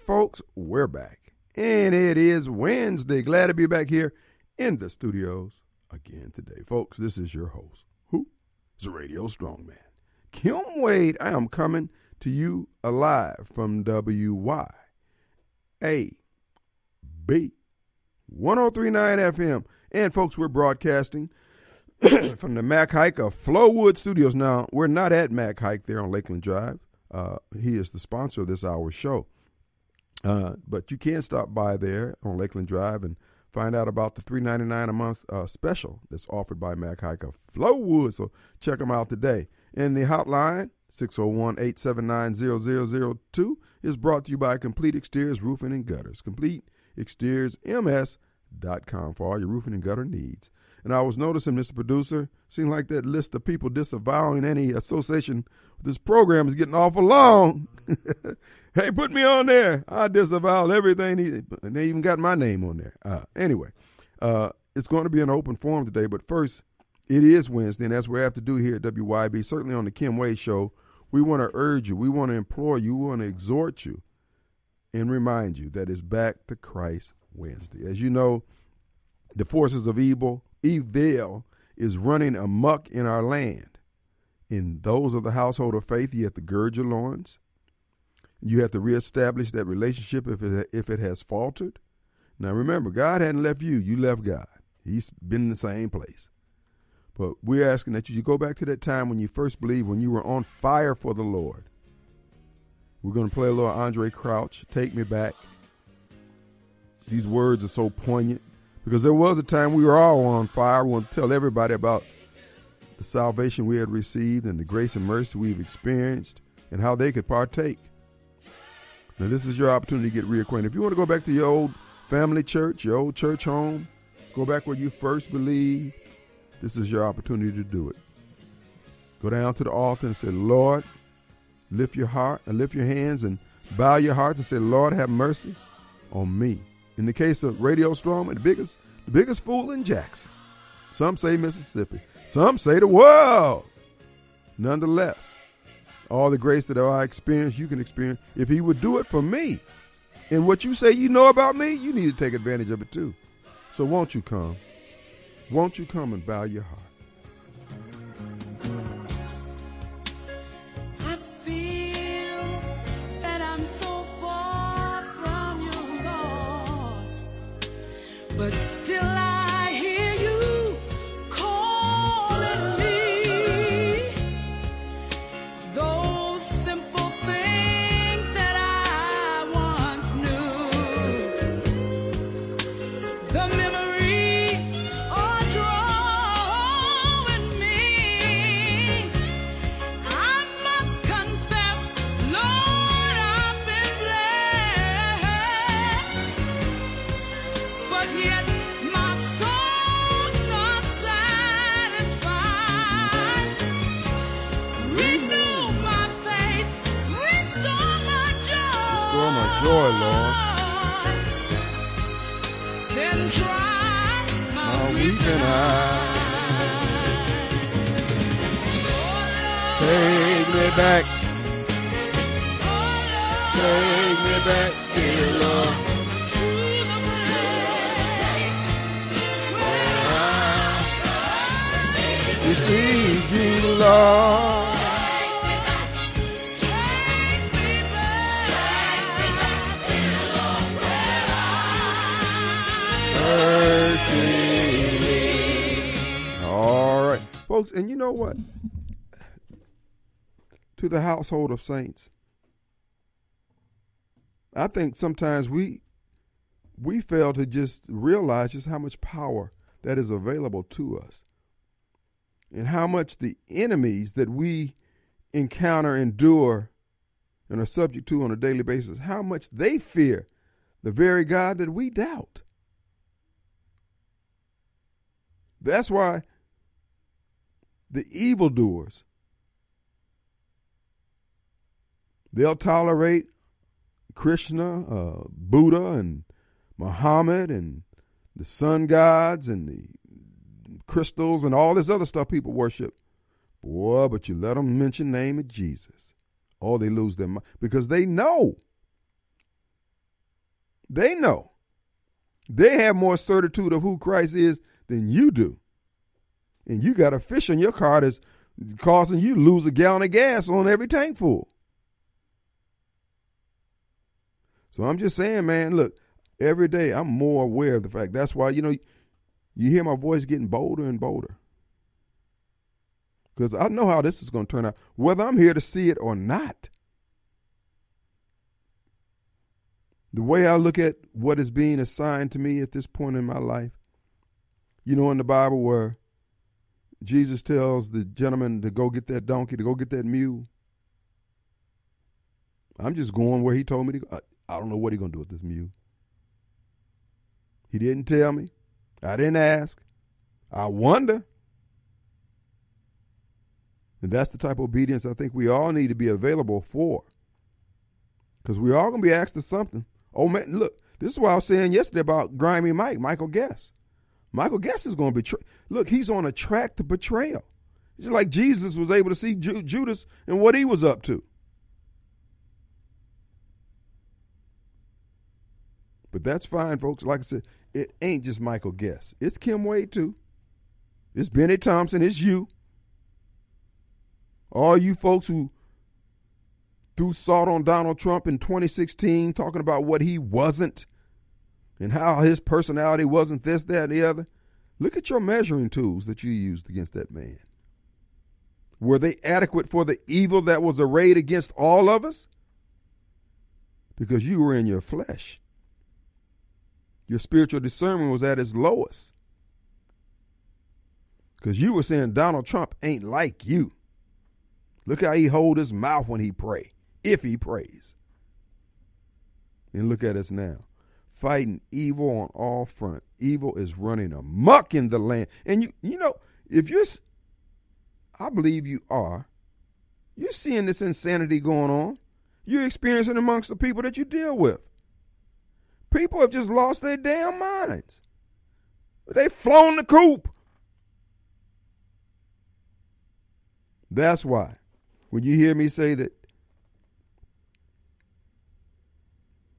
folks, we're back. And it is Wednesday. Glad to be back here in the studios again today. Folks, this is your host. Who? It's Radio Strongman. Kim Wade. I am coming to you alive from WY. A B 1039 FM. And folks, we're broadcasting from the Mac Haik of Flowood Studios. Now, we're not at Mac Haik there on Lakeland Drive. Uh, he is the sponsor of this hour's show. Uh, but you can stop by there on Lakeland Drive and find out about the three ninety nine a month uh, special that's offered by Mac Haik of Flowood. So check them out today. And the hotline 601-879-0002 is brought to you by Complete Exteriors Roofing and Gutters. Complete Exteriors MS.com for all your roofing and gutter needs. And I was noticing, Mr. Producer, seemed like that list of people disavowing any association with this program is getting awful long. hey, put me on there. I disavow everything. and they even got my name on there. Uh, anyway, uh, it's going to be an open forum today, but first, it is Wednesday, and that's what we have to do here at WYB. Certainly on the Kim Wade Show, we want to urge you, we want to implore you, we want to exhort you, and remind you that it's back to Christ Wednesday. As you know, the forces of evil evil is running amuck in our land. In those of the household of faith, you have to gird your loins. You have to reestablish that relationship if it, if it has faltered. Now remember, God hadn't left you, you left God. He's been in the same place. But we're asking that you go back to that time when you first believed, when you were on fire for the Lord. We're going to play a little Andraé Crouch, Take Me Back. These words are so poignant because there was a time we were all on fire. We want to tell everybody about the salvation we had received and the grace and mercy we've experienced and how they could partake. Now, this is your opportunity to get reacquainted. If you want to go back to your old family church, your old church home, go back where you first believed, this is your opportunity to do it. Go down to the altar and say, Lord, lift your heart and lift your hands and bow your hearts and say, Lord, have mercy on me. In the case of Radio Strongman, the biggest, the biggest fool in Jackson. Some say Mississippi. Some say the world. Nonetheless, all the grace that I experienced, you can experience. If he would do it for me, and what you say you know about me, you need to take advantage of it too. So won't you come? Won't you come and bow your heart? But still back. Take me back, dear Lord. Receive you, Lord. All right, folks, and you know what? The household of saints, I think sometimes we we fail to just realize just how much power that is available to us and how much the enemies that we encounter, endure, and are subject to on a daily basis, how much they fear the very God that we doubt. That's why the evildoers they'll tolerate Krishna, uh, Buddha, and Muhammad, and the sun gods, and the crystals, and all this other stuff people worship. Boy, but you let them mention the name of Jesus, or they lose their mind because they know They know. They have more certitude of who Christ is than you do. And you got a fish in your car that's causing you to lose a gallon of gas on every tank full. So I'm just saying, man, look, every day I'm more aware of the fact. That's why, you know, you hear my voice getting bolder and bolder. Because I know how this is going to turn out, whether I'm here to see it or not. The way I look at what is being assigned to me at this point in my life, you know, in the Bible where Jesus tells the gentleman to go get that donkey, to go get that mule. I'm just going where he told me to go. I don't know what he's going to do with this mule. He didn't tell me. I didn't ask. I wonder. And that's the type of obedience I think we all need to be available for. Because we all going to be asked to something. Oh, man, look, this is what I was saying yesterday about Grimy Mike, Michael Guest. Michael Guest is going to betray. Look, he's on a track to betrayal. It's like Jesus was able to see Ju- Judas and what he was up to. But that's fine, folks. Like I said, it ain't just Michael Guest. It's Kim Wade too. It's Bennie Thompson. It's you. All you folks who threw salt on Donald Trump in 2016, talking about what he wasn't and how his personality wasn't this, that, the other. Look at your measuring tools that you used against that man. Were they adequate for the evil that was arrayed against all of us? Because you were in your flesh. Your spiritual discernment was at its lowest. Because you were saying Donald Trump ain't like you. Look how he hold his mouth when he pray, if he prays. And look at us now, fighting evil on all front. Evil is running amok in the land. And you, you know, if you're, I believe you are, you're seeing this insanity going on. You're experiencing amongst the people that you deal with. People have just lost their damn minds. They've flown the coop. That's why when you hear me say that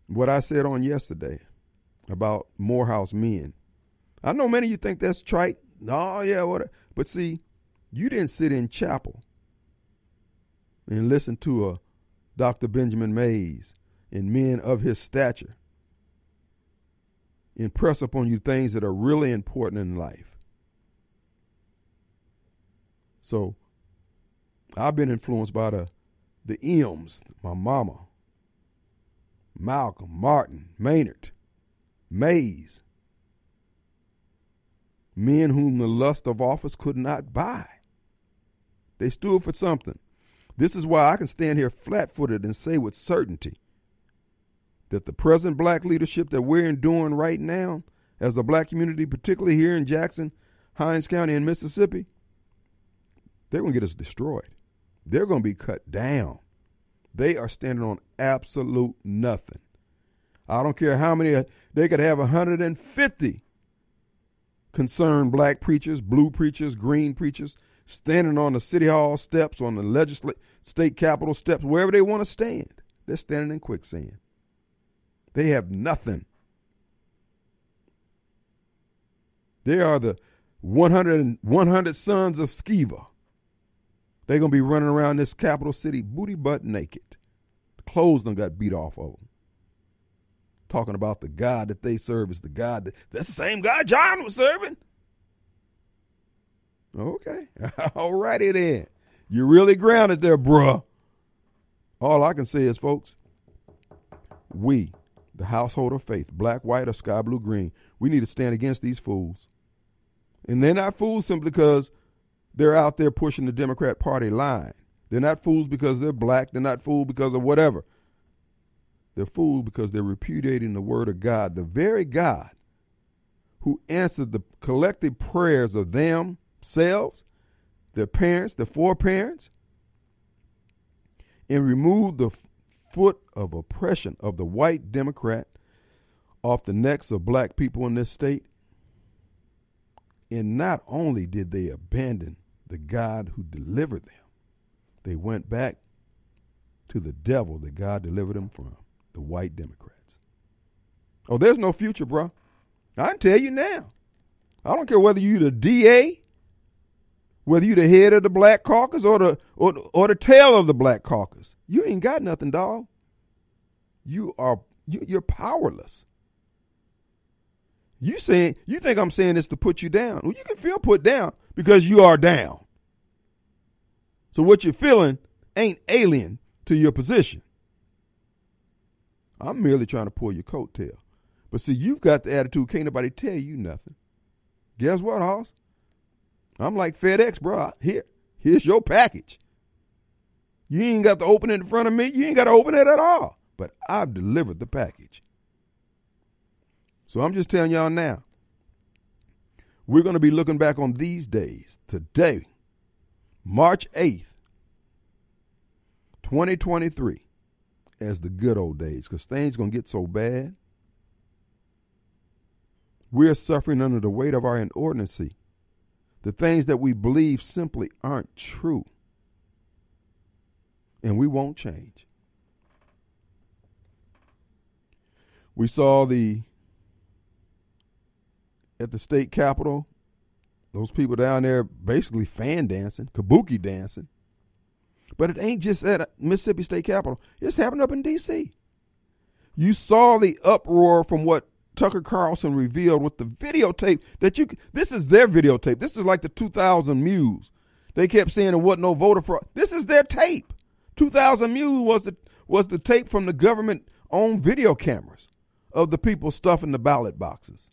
what I said on yesterday about Morehouse men, I know many of you think that's trite. Oh yeah, what? But see, you didn't sit in chapel and listen to a Dr. Benjamin Mays and men of his stature impress upon you things that are really important in life. So I've been influenced by the the M's, my mama, Malcolm, Martin, Maynard, Mays, men whom the lust of office could not buy. They stood for something. This is why I can stand here flat footed and say with certainty that the present black leadership that we're enduring right now, as a black community, particularly here in Jackson, Hinds County, in Mississippi, they're going to get us destroyed. They're going to be cut down. They are standing on absolute nothing. I don't care how many, they could have 150 concerned black preachers, blue preachers, green preachers, standing on the city hall steps, on the legislative state capitol steps, wherever they want to stand. They're standing in quicksand. They have nothing. They are the 100, 100 sons of Sceva. They're going to be running around this capital city booty butt naked. The Clothes done got beat off of them. Talking about the God that they serve is the God that, that's the same God John was serving. Okay. All righty then. You're really grounded there, bruh. All I can say is, folks, we the household of faith, black, white, or sky blue, green. We need to stand against these fools. And they're not fools simply because they're out there pushing the Democrat Party line. They're not fools because they're black. They're not fools because of whatever. They're fools because they're repudiating the word of God, the very God who answered the collective prayers of themselves, their parents, their foreparents, and removed the foot of oppression of the white Democrat off the necks of black people in this state. And not only did they abandon the God who delivered them, they went back to the devil that God delivered them from, the white Democrats. Oh, there's no future, bro. I can tell you now. I don't care whether you're the DA, whether you the head of the Black Caucus or the or, or the tail of the Black Caucus. You ain't got nothing, dog. You are you, you're powerless. You saying you think I'm saying this to put you down? Well, you can feel put down because you are down. So what you're feeling ain't alien to your position. I'm merely trying to pull your coattail. But see, you've got the attitude, can't nobody tell you nothing. Guess what, Hoss? I'm like FedEx, bro. Here, here's your package. You ain't got to open it in front of me. You ain't got to open it at all. But I've delivered the package. So I'm just telling y'all now. We're going to be looking back on these days today, March 8th, 2023, as the good old days, because things going to get so bad. We're suffering under the weight of our inordinacy. The things that we believe simply aren't true. And we won't change. We saw the at the state capitol, those people down there basically fan dancing, kabuki dancing. But it ain't just at Mississippi State Capitol. It's happening up in D.C. You saw the uproar from what Tucker Carlson revealed with the videotape that you. This is their videotape. This is like the 2000 Mules. They kept saying it wasn't no voter fraud. This is their tape. 2000 Mules was the was the tape from the government owned video cameras of the people stuffing the ballot boxes.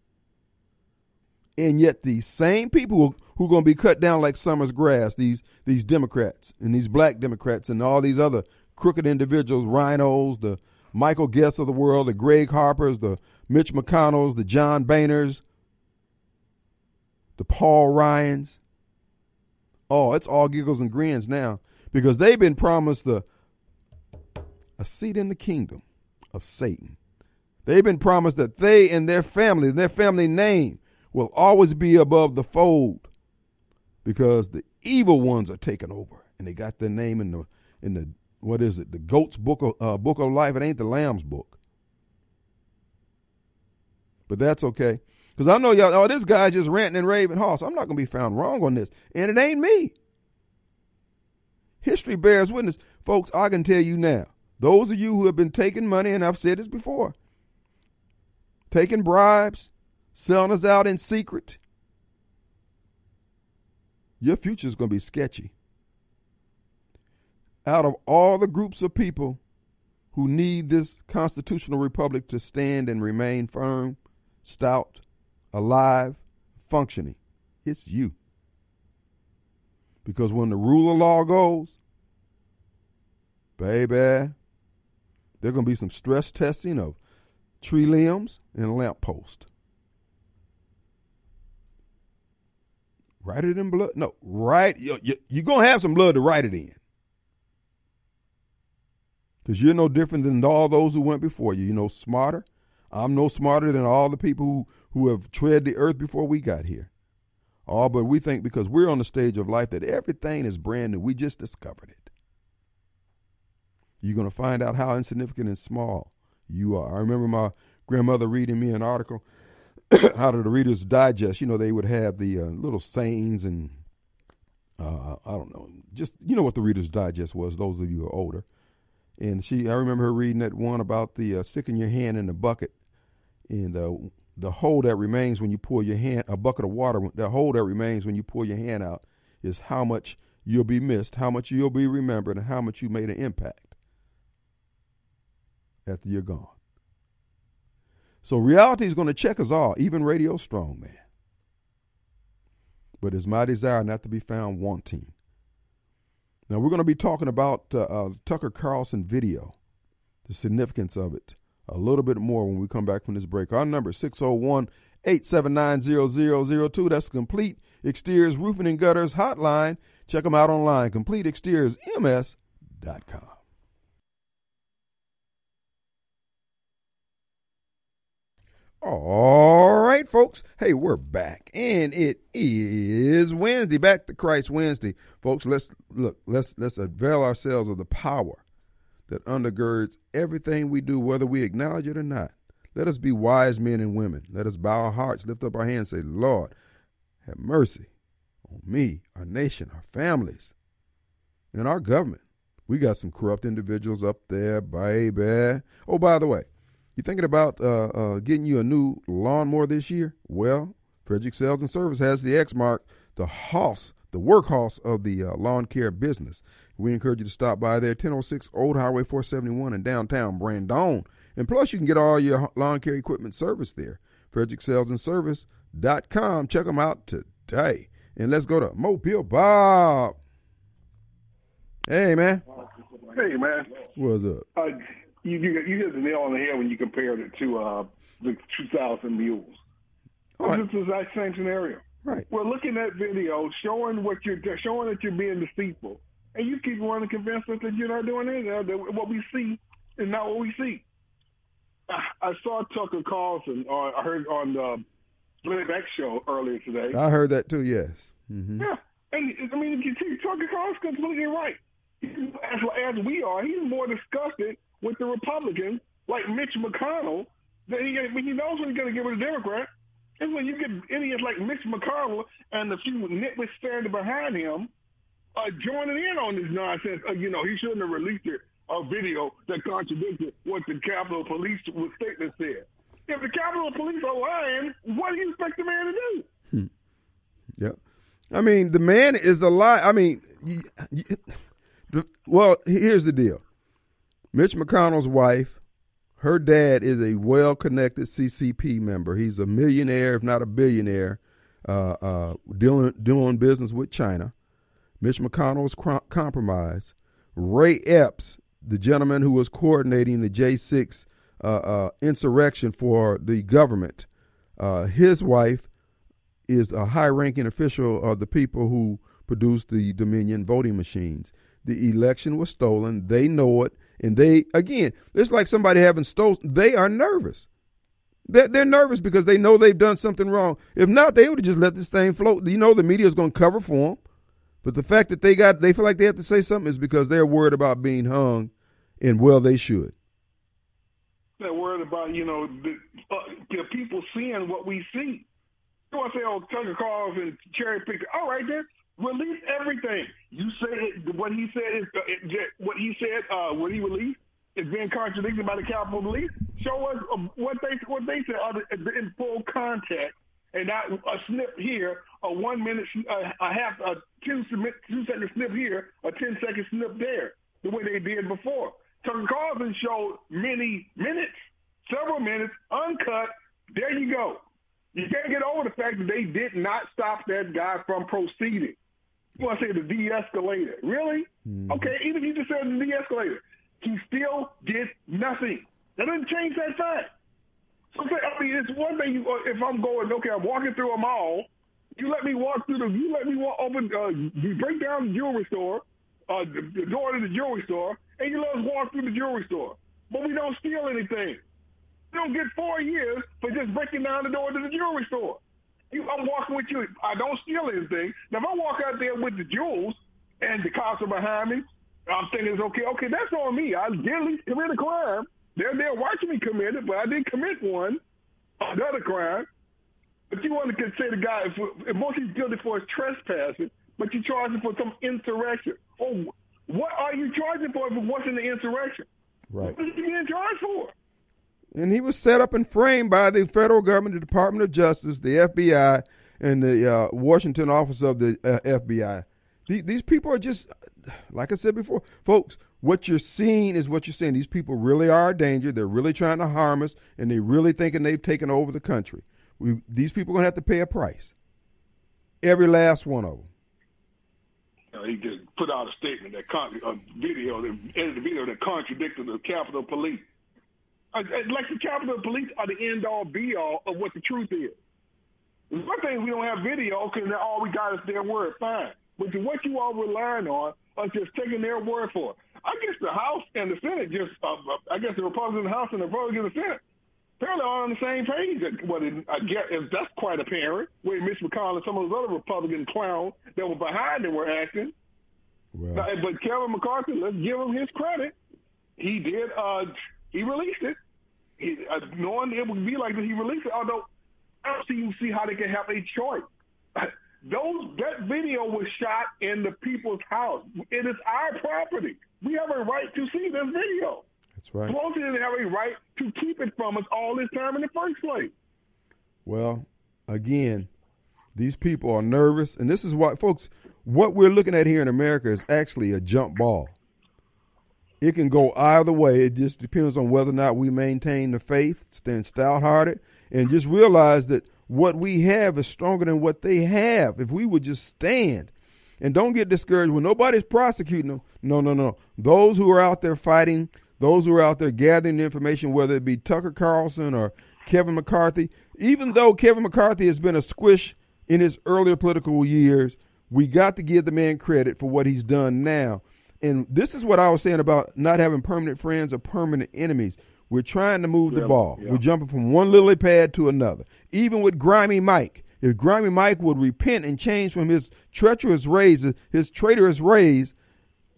And yet these same people who, who are going to be cut down like summer's grass, these these Democrats and these black Democrats and all these other crooked individuals, rhinos, the Michael Guests of the world, the Gregg Harpers, the Mitch McConnells, the John Boehners, the Paul Ryans. Oh, it's all giggles and grins now because they've been promised the a seat in the kingdom of Satan. They've been promised that they and their family, their family name, will always be above the fold because the evil ones are taking over and they got their name in the in the what is it the goat's book of uh, book of life it ain't the lamb's book but that's okay. Because i know y'all oh this guy's just ranting and raving. Hoss i'm not going to be found wrong on this. And it ain't me. History bears witness. Folks i can tell you now. Those of you who have been taking money and i've said this before taking bribes selling us out in secret, your future is going to be sketchy. Out of all the groups of people who need this constitutional republic to stand and remain firm, stout, alive, functioning, it's you. Because when the rule of law goes, baby, there's going to be some stress testing of tree limbs and lamppost. Write it in blood. No, write. You, you, you're going to have some blood to write it in. Because you're no different than all those who went before you. You're no smarter. I'm no smarter than all the people who, who have tread the earth before we got here. All but we think because we're on the stage of life that everything is brand new. We just discovered it. You're going to find out how insignificant and small you are. I remember my grandmother reading me an article out of the Reader's Digest, you know, they would have the uh, little sayings and uh, I don't know, just you know what the Reader's Digest was. Those of you who are older, and she, I remember her reading that one about the uh, sticking your hand in the bucket and uh, the hole that remains when you pour your hand, a bucket of water, the hole that remains when you pour your hand out is how much you'll be missed, how much you'll be remembered, and how much you made an impact after you're gone. So reality is going to check us all, even Radio Strongman. But it's my desire not to be found wanting. Now we're going to be talking about uh, uh, Tucker Carlson video, the significance of it, a little bit more when we come back from this break. Our number is 601 879 0002. That's Complete Exteriors Roofing and Gutters Hotline. Check them out online, CompleteExteriorsMS.com. All right, folks. Hey, we're back, and it is Wednesday. Back to Christ Wednesday, folks. Let's look. Let's let's avail ourselves of the power that undergirds everything we do, whether we acknowledge it or not. Let us be wise men and women. Let us bow our hearts, lift up our hands, say, Lord, have mercy on me, our nation, our families, and our government. We got some corrupt individuals up there, baby. Oh, by the way, you thinking about uh, uh, getting you a new lawnmower this year? Well, Frederick Sales and Service has the Exmark, the hoss, the workhorse of the uh, lawn care business. We encourage you to stop by there, 1006 Old Highway 471 in downtown Brandon. And plus, you can get all your lawn care equipment service there. Frederick Sales and Service.com. Check them out today. And let's go to Mobile Bob. Hey, man. Hey, man. What's up? Uh, you, you you hit the nail on the head when you compared it to uh, the 2,000 mules. All right. It's the exact same scenario. Right. We're looking at video showing what you're showing that you're being deceitful, and you keep wanting to convince us that you're not doing anything. That what we see is not what we see. I, saw Tucker Carlson, or I heard on the Beck show earlier today. I heard that too, yes. hmm Yeah, and I mean, Tucker Carlson's completely right. As, as we are, he's more disgusted with the Republicans, like Mitch McConnell, that he when he knows when he's going to give it a Democrat. And when you get idiots like Mitch McConnell and the few nitwits standing behind him, uh, joining in on this nonsense, uh, you know, he shouldn't have released it, a video that contradicted what the Capitol Police statement said. If the Capitol Police are lying, what do you expect the man to do? Yep. I mean, the man is a lie. I mean, y y the, well, here's the deal. Mitch McConnell's wife, her dad is a well-connected CCP member. He's a millionaire, if not a billionaire, uh, uh, doing doing business with China. Mitch McConnell's compromised. Ray Epps, the gentleman who was coordinating the J6 uh, uh, insurrection for the government, uh, his wife is a high-ranking official of the people who produced the Dominion voting machines. The election was stolen. They know it, and they again, it's like somebody having stolen. They are nervous. They're, they're nervous because they know they've done something wrong. If not, they would have just let this thing float. You know, the media is going to cover for them. But the fact that they got, they feel like they have to say something is because they're worried about being hung, and well, they should. They're worried about, you know, the, uh, the people seeing what we see. You want to say, oh, Tucker Carlson cherry picked. All right, then release everything. You it, what he said is uh, what he said. Uh, what he released is being contradicted by the Capitol Police. Show us uh, what they what they said uh, in full context, and not a snip here, a one minute, uh, a half, a two two second snip here, a ten second snip there, the way they did before. Tucker Carlson showed many minutes, several minutes, uncut. There you go. You can't get over the fact that they did not stop that guy from proceeding. You want to say the de-escalator. Really? Mm-hmm. Okay, even if you just said the de-escalator, he still did nothing. That doesn't change that fact. So I mean, it's one thing you, if I'm going, okay, I'm walking through a mall, you let me walk through the, you let me walk open, uh, you break down the jewelry store, uh, the, the door to the jewelry store, and you let us walk through the jewelry store. But we don't steal anything. You don't get four years for just breaking down the door to the jewelry store. You, I'm walking with you. I don't steal anything. Now, if I walk out there with the jewels and the cops are behind me, I'm thinking it's okay. Okay, that's on me. I did at least commit a crime. They're there watching me commit it, but I didn't commit one, another crime. But you want to say the guy, if, if most he's guilty for is trespassing, but you charge him for some insurrection. Oh, what are you charging for if it wasn't an insurrection? Right. What is he being charged for? And he was set up and framed by the federal government, the Department of Justice, the FBI, and the uh, Washington office of the uh, FBI. These, these people are just, like I said before, folks. What you're seeing is what you're seeing. These people really are a danger. They're really trying to harm us, and they're really thinking they've taken over the country. We, these people are going to have to pay a price. Every last one of them. Uh, he just put out a statement that con- a video, that edited a video that contradicted the Capitol Police. Uh, like the Capitol Police are the end all be all of what the truth is. One thing we don't have video because all we got is their word. Fine, but what you all relying on are just taking their word for it. I guess the House and the Senate just, uh, I guess the Republican House and the Republican Senate apparently are on the same page. What I guess that's quite apparent. Where Mitch McConnell and some of those other Republican clowns that were behind it were acting. Well, Now, but Kevin McCarthy, let's give him his credit. He did. Uh, he released it. he, uh, knowing it would be like this, he released it. Although I don't see you see how they can have a choice. Those that video was shot in the people's house. It is our property. We have a right to see this video. That's right. Pelosi didn't have a right to keep it from us all this time in the first place. Well, again, these people are nervous, and this is why, folks. What we're looking at here in America is actually a jump ball. It can go either way. It just depends on whether or not we maintain the faith, stand stout hearted, and just realize that what we have is stronger than what they have. If we would just stand and don't get discouraged when nobody's prosecuting them. No, no, no. Those who are out there fighting, those who are out there gathering the information, whether it be Tucker Carlson or Kevin McCarthy, even though Kevin McCarthy has been a squish in his earlier political years, we got to give the man credit for what he's done now. And this is what I was saying about not having permanent friends or permanent enemies. We're trying to move Yeah, the ball. yeah. We're jumping from one lily pad to another. Even with Grimy Mike, if Grimy Mike would repent and change from his treacherous ways, his traitorous ways,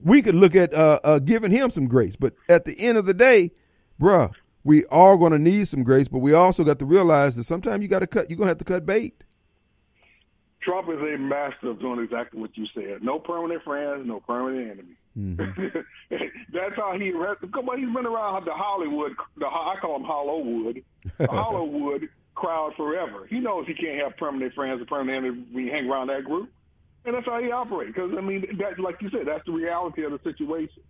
we could look at uh, uh, giving him some grace. But at the end of the day, bruh, we are going to need some grace. But we also got to realize that sometimes you got to cut. You're going to have to cut bait. Trump is a master of doing exactly what you said. No permanent friends, no permanent enemies. Mm-hmm. That's how he. Come on, he's been around the Hollywood. The I call him Hollywood. the Hollywood crowd forever. He knows he can't have permanent friends or permanent enemies when you hang around that group, and that's how he operates. Because I mean, that like you said, that's the reality of the situation.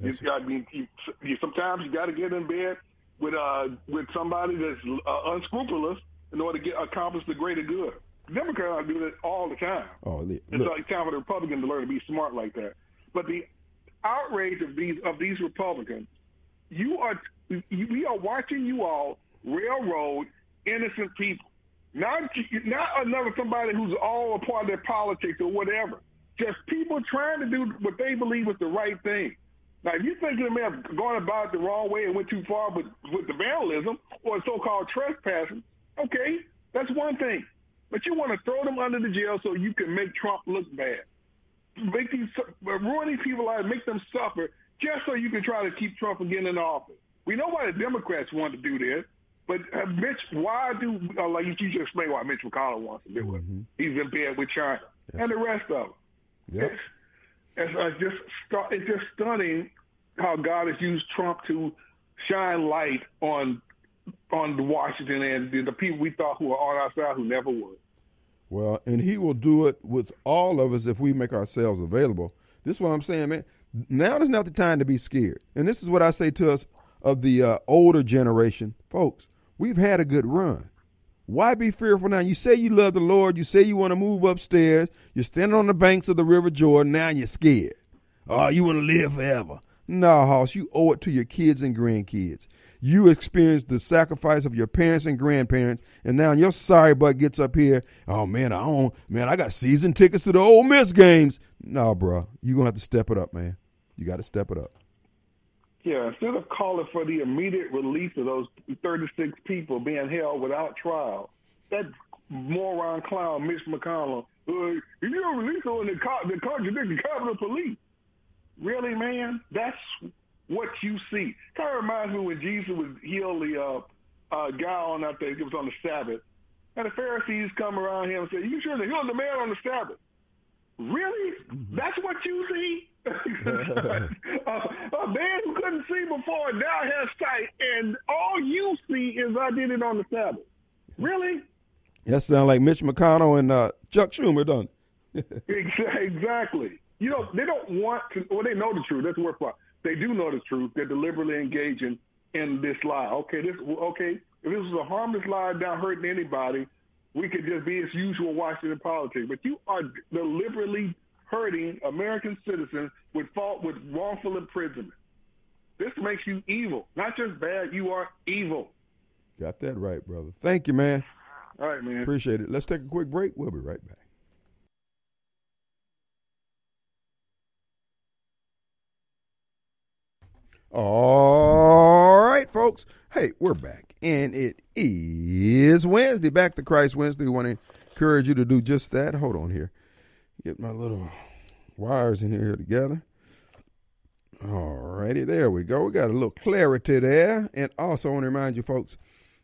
You got, I mean, you, you, sometimes you got to get in bed with uh with somebody that's uh, unscrupulous in order to get accomplish the greater good. Democrats do that all the time. Oh, li- It's look, like time for the Republicans to learn to be smart like that. But the outrage of these of these Republicans, you are you, we are watching you all railroad innocent people, not not another somebody who's all a part of their politics or whatever. Just people trying to do what they believe is the right thing. Now, if you think they may have gone about it the wrong way and went too far with with the vandalism or so-called trespassing, okay, that's one thing. But you want to throw them under the jail so you can make Trump look bad, make these ruin these people lives, make them suffer, just so you can try to keep Trump getting in office. We know why the Democrats want to do this, but uh, Mitch, why do uh, like you just explained why Mitch McConnell wants to do it? He's in bed with China and the rest of them. Yep. It's, it's uh, just it's just stunning how God has used Trump to shine light on on Washington and the, the people we thought who were on our side who never would. Well, and he will do it with all of us if we make ourselves available. This is what I'm saying, man. Now is not the time to be scared. And this is what I say to us of the uh, older generation. Folks, we've had a good run. Why be fearful now? You say you love the Lord. You say you want to move upstairs. You're standing on the banks of the River Jordan. Now you're scared. Oh, you want to live forever. No, Hoss, you owe it to your kids and grandkids. You experienced the sacrifice of your parents and grandparents, and now your sorry butt gets up here. Oh man, I don't. Man, I got season tickets to the Ole Miss games. No, bro, you gonna have to step it up, man. You got to step it up. Yeah, instead of calling for the immediate release of those 36 people being held without trial, that moron clown Mitch McConnell, uh, if you don't release them, they, co- they contradict the Capitol Police. Really, man? That's what you see. Kind of reminds me when Jesus would heal the uh, uh, guy on out there, it was on the Sabbath, and the Pharisees come around him and say, you should have healed the man on the Sabbath. Really? That's what you see? a, a man who couldn't see before now has sight, and all you see is I did it on the Sabbath. Really? That sounds like Mitch McConnell and uh, Chuck Schumer, done. Exa- Exactly. You know, they don't want to, well, they know the truth. That's worst part. They do know the truth. They're deliberately engaging in this lie. Okay, this, okay, if this was a harmless lie, not hurting anybody, we could just be as usual Washington politics. But you are deliberately hurting American citizens with fault, with wrongful imprisonment. This makes you evil. Not just bad, you are evil. Got that right, brother. Thank you, man. All right, man. Appreciate it. Let's take a quick break. We'll be right back. All right, folks. Hey, we're back. And it is Wednesday, Back to Christ Wednesday. We want to encourage you to do just that. Hold on here. Get my little wires in here together. All righty, there we go. We got a little clarity there. And also, I want to remind you, folks,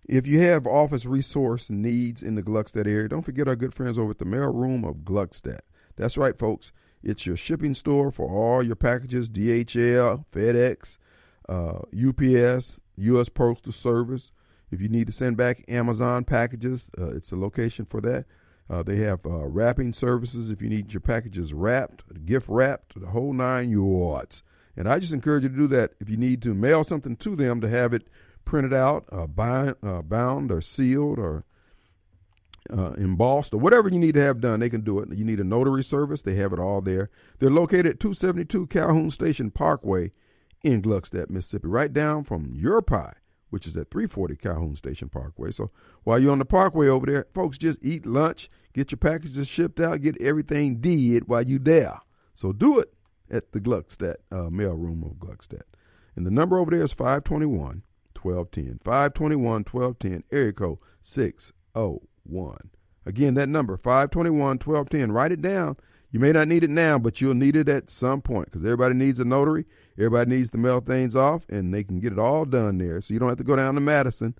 if you have office resource needs in the Gluckstadt area, don't forget our good friends over at the mail room of Gluckstadt. That's right, folks. It's your shipping store for all your packages DHL, FedEx, uh, UPS, U.S. Postal Service. If you need to send back Amazon packages, uh, it's a location for that. Uh, they have uh, wrapping services if you need your packages wrapped, gift wrapped, the whole nine yards. And I just encourage you to do that if you need to mail something to them to have it printed out, uh, bind, uh, bound, or sealed, or uh, embossed, or whatever you need to have done. They can do it. You need a notary service. They have it all there. They're located at 272 Calhoun Station Parkway in Gluckstadt, Mississippi, right down from your pie which is at 340 Calhoun Station Parkway. So while you're on the parkway over there, folks, just eat lunch, get your packages shipped out, get everything did while you there. So do it at the Gluckstadt uh, mail room of Gluckstadt. And the number over there is 521 1210. 521 1210, area code 601. Again, that number, 521 1210. Write it down. You may not need it now, but you'll need it at some point because everybody needs a notary Everybody needs to mail things off, and they can get it all done there. So you don't have to go down to Madison.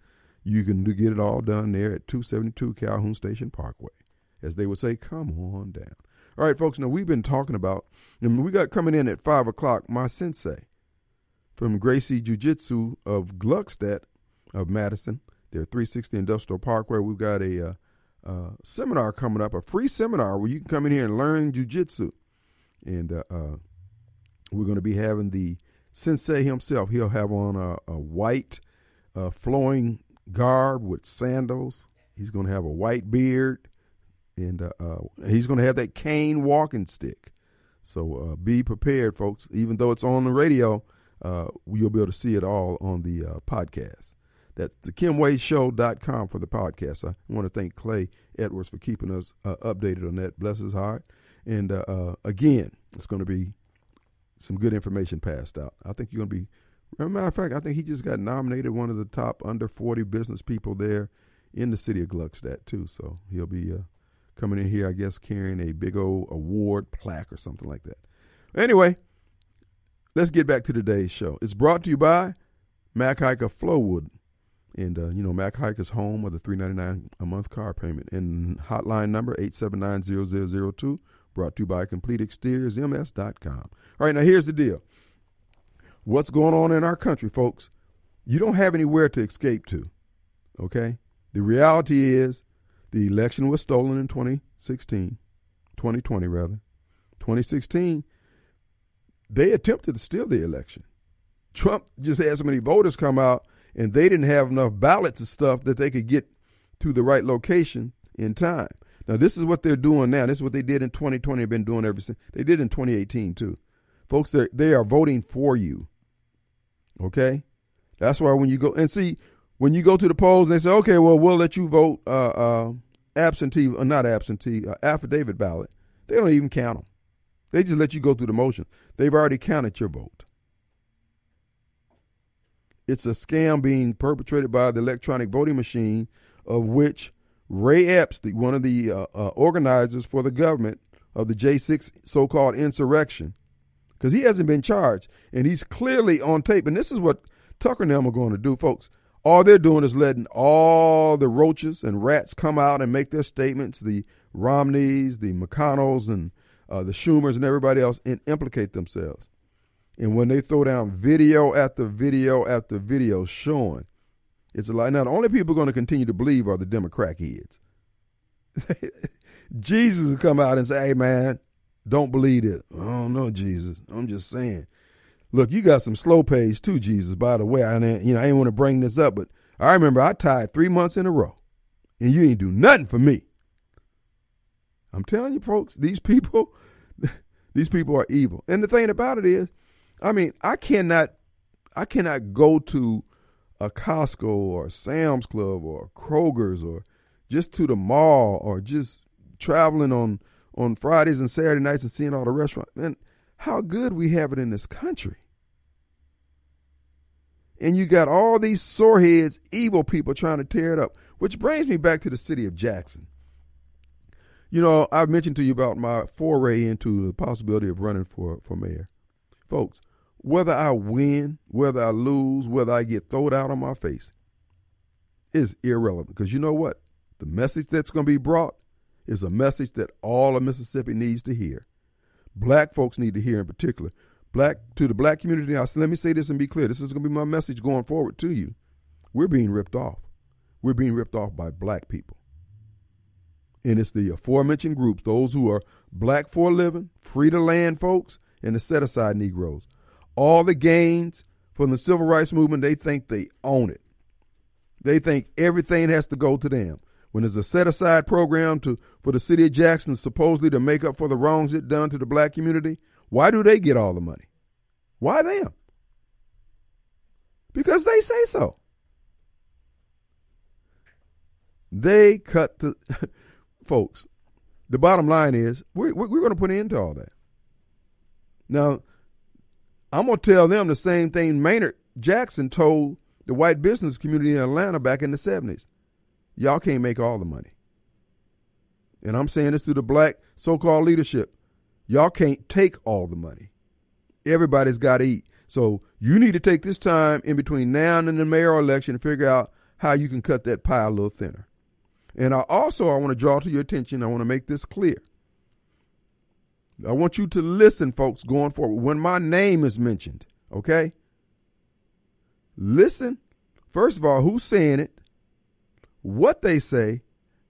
You can get it all done there at 272 Calhoun Station Parkway. As they would say, come on down. All right, folks, now we've been talking about, and we got coming in at 5 o'clock, my sensei from Gracie Jiu Jitsu of Gluckstadt of Madison. They're 360 Industrial Parkway. We've got a uh, uh, seminar coming up, a free seminar where you can come in here and learn Jiu Jitsu. And uh, uh we're going to be having the sensei himself. He'll have on a, a white uh, flowing garb with sandals. He's going to have a white beard, and uh, uh, he's going to have that cane walking stick. So uh, be prepared, folks. Even though it's on the radio, uh, you'll be able to see it all on the uh, podcast. That's the KimWadeShow.com for the podcast. I want to thank Clay Edwards for keeping us updated on that. Bless his heart. And again, it's going to be some good information passed out. I think you're going to be. As a matter of fact, I think he just got nominated one of the top under 40 business people there in the city of Gluckstadt, too. So he'll be uh, coming in here, I guess, carrying a big old award plaque or something like that. Anyway, let's get back to today's show. It's brought to you by Mac Haik of Flowood. And, uh, you know, Mac Haik is home of the three ninety nine a month car payment. And hotline number 879 0002 brought to you by CompleteExteriorsMS.com. Right, now here's the deal. What's going on in our country, folks? You don't have anywhere to escape to, okay? The reality is the election was stolen in 2016, 2020 rather. 2016, they attempted to steal the election. Trump just had so many voters come out and they didn't have enough ballots and stuff that they could get to the right location in time. Now, this is what they're doing now. This is what they did in 2020. They've been doing ever since. They did in 2018 too, folks. They they are voting for you. Okay, that's why when you go and see when you go to the polls, they say, okay, well, we'll let you vote uh, uh, absentee, uh, not absentee, uh, affidavit ballot. They don't even count them. They just let you go through the motion. They've already counted your vote. It's a scam being perpetrated by the electronic voting machine, of which Ray Epps, the, one of the uh, uh, organizers for the government of the J6 so called insurrection, because he hasn't been charged and he's clearly on tape. And this is what Tucker and them are going to do, folks. All they're doing is letting all the roaches and rats come out and make their statements the Romneys, the McConnells, and uh, the Schumers, and everybody else and implicate themselves. And when they throw down video after video after video showing it's a lie. Now, the only people going to continue to believe are the Democrat heads. Jesus will come out and say, hey, man, don't believe it. I don't know, Jesus. I'm just saying. Look, you got some slow pays too, Jesus, by the way. I didn't. you know, I ain't want to bring this up, but I remember I tied three months in a row, and you ain't do nothing for me. I'm telling you, folks, these people, these people are evil. And the thing about it is, I mean, I cannot, I cannot go to a Costco or Sam's Club or Kroger's or just to the mall or just traveling on on Fridays and Saturday nights and seeing all the restaurants. Man, how good we have it in this country. And you got all these soreheads, evil people trying to tear it up. Which brings me back to the city of Jackson. You know, I've mentioned to you about my foray into the possibility of running for, for mayor. Folks, whether I win, whether I lose, whether I get thrown out on my face, is irrelevant. Because you know what? The message that's going to be brought is a message that all of Mississippi needs to hear. Black folks need to hear in particular. Black to the black community. Now, let me say this and be clear. This is going to be my message going forward to you. We're being ripped off. We're being ripped off by black people. And it's the aforementioned groups, those who are black for a living, free to land folks, and the set aside Negroes. All the gains from the civil rights movement, they think they own it. They think everything has to go to them. When there's a set aside program to for the city of Jackson supposedly to make up for the wrongs it done to the black community, why do they get all the money? Why them? Because they say so. They cut the folks. The bottom line is we're, we're going to put an end to all that. Now, I'm going to tell them the same thing Maynard Jackson told the white business community in Atlanta back in the 70s. Y'all can't make all the money. And I'm saying this to the black so called leadership. Y'all can't take all the money. Everybody's got to eat. So you need to take this time in between now and the mayoral election to figure out how you can cut that pie a little thinner. And I also I want to draw to your attention, I want to make this clear. I want you to listen, folks, going forward. When my name is mentioned, okay? Listen, first of all, who's saying it, what they say,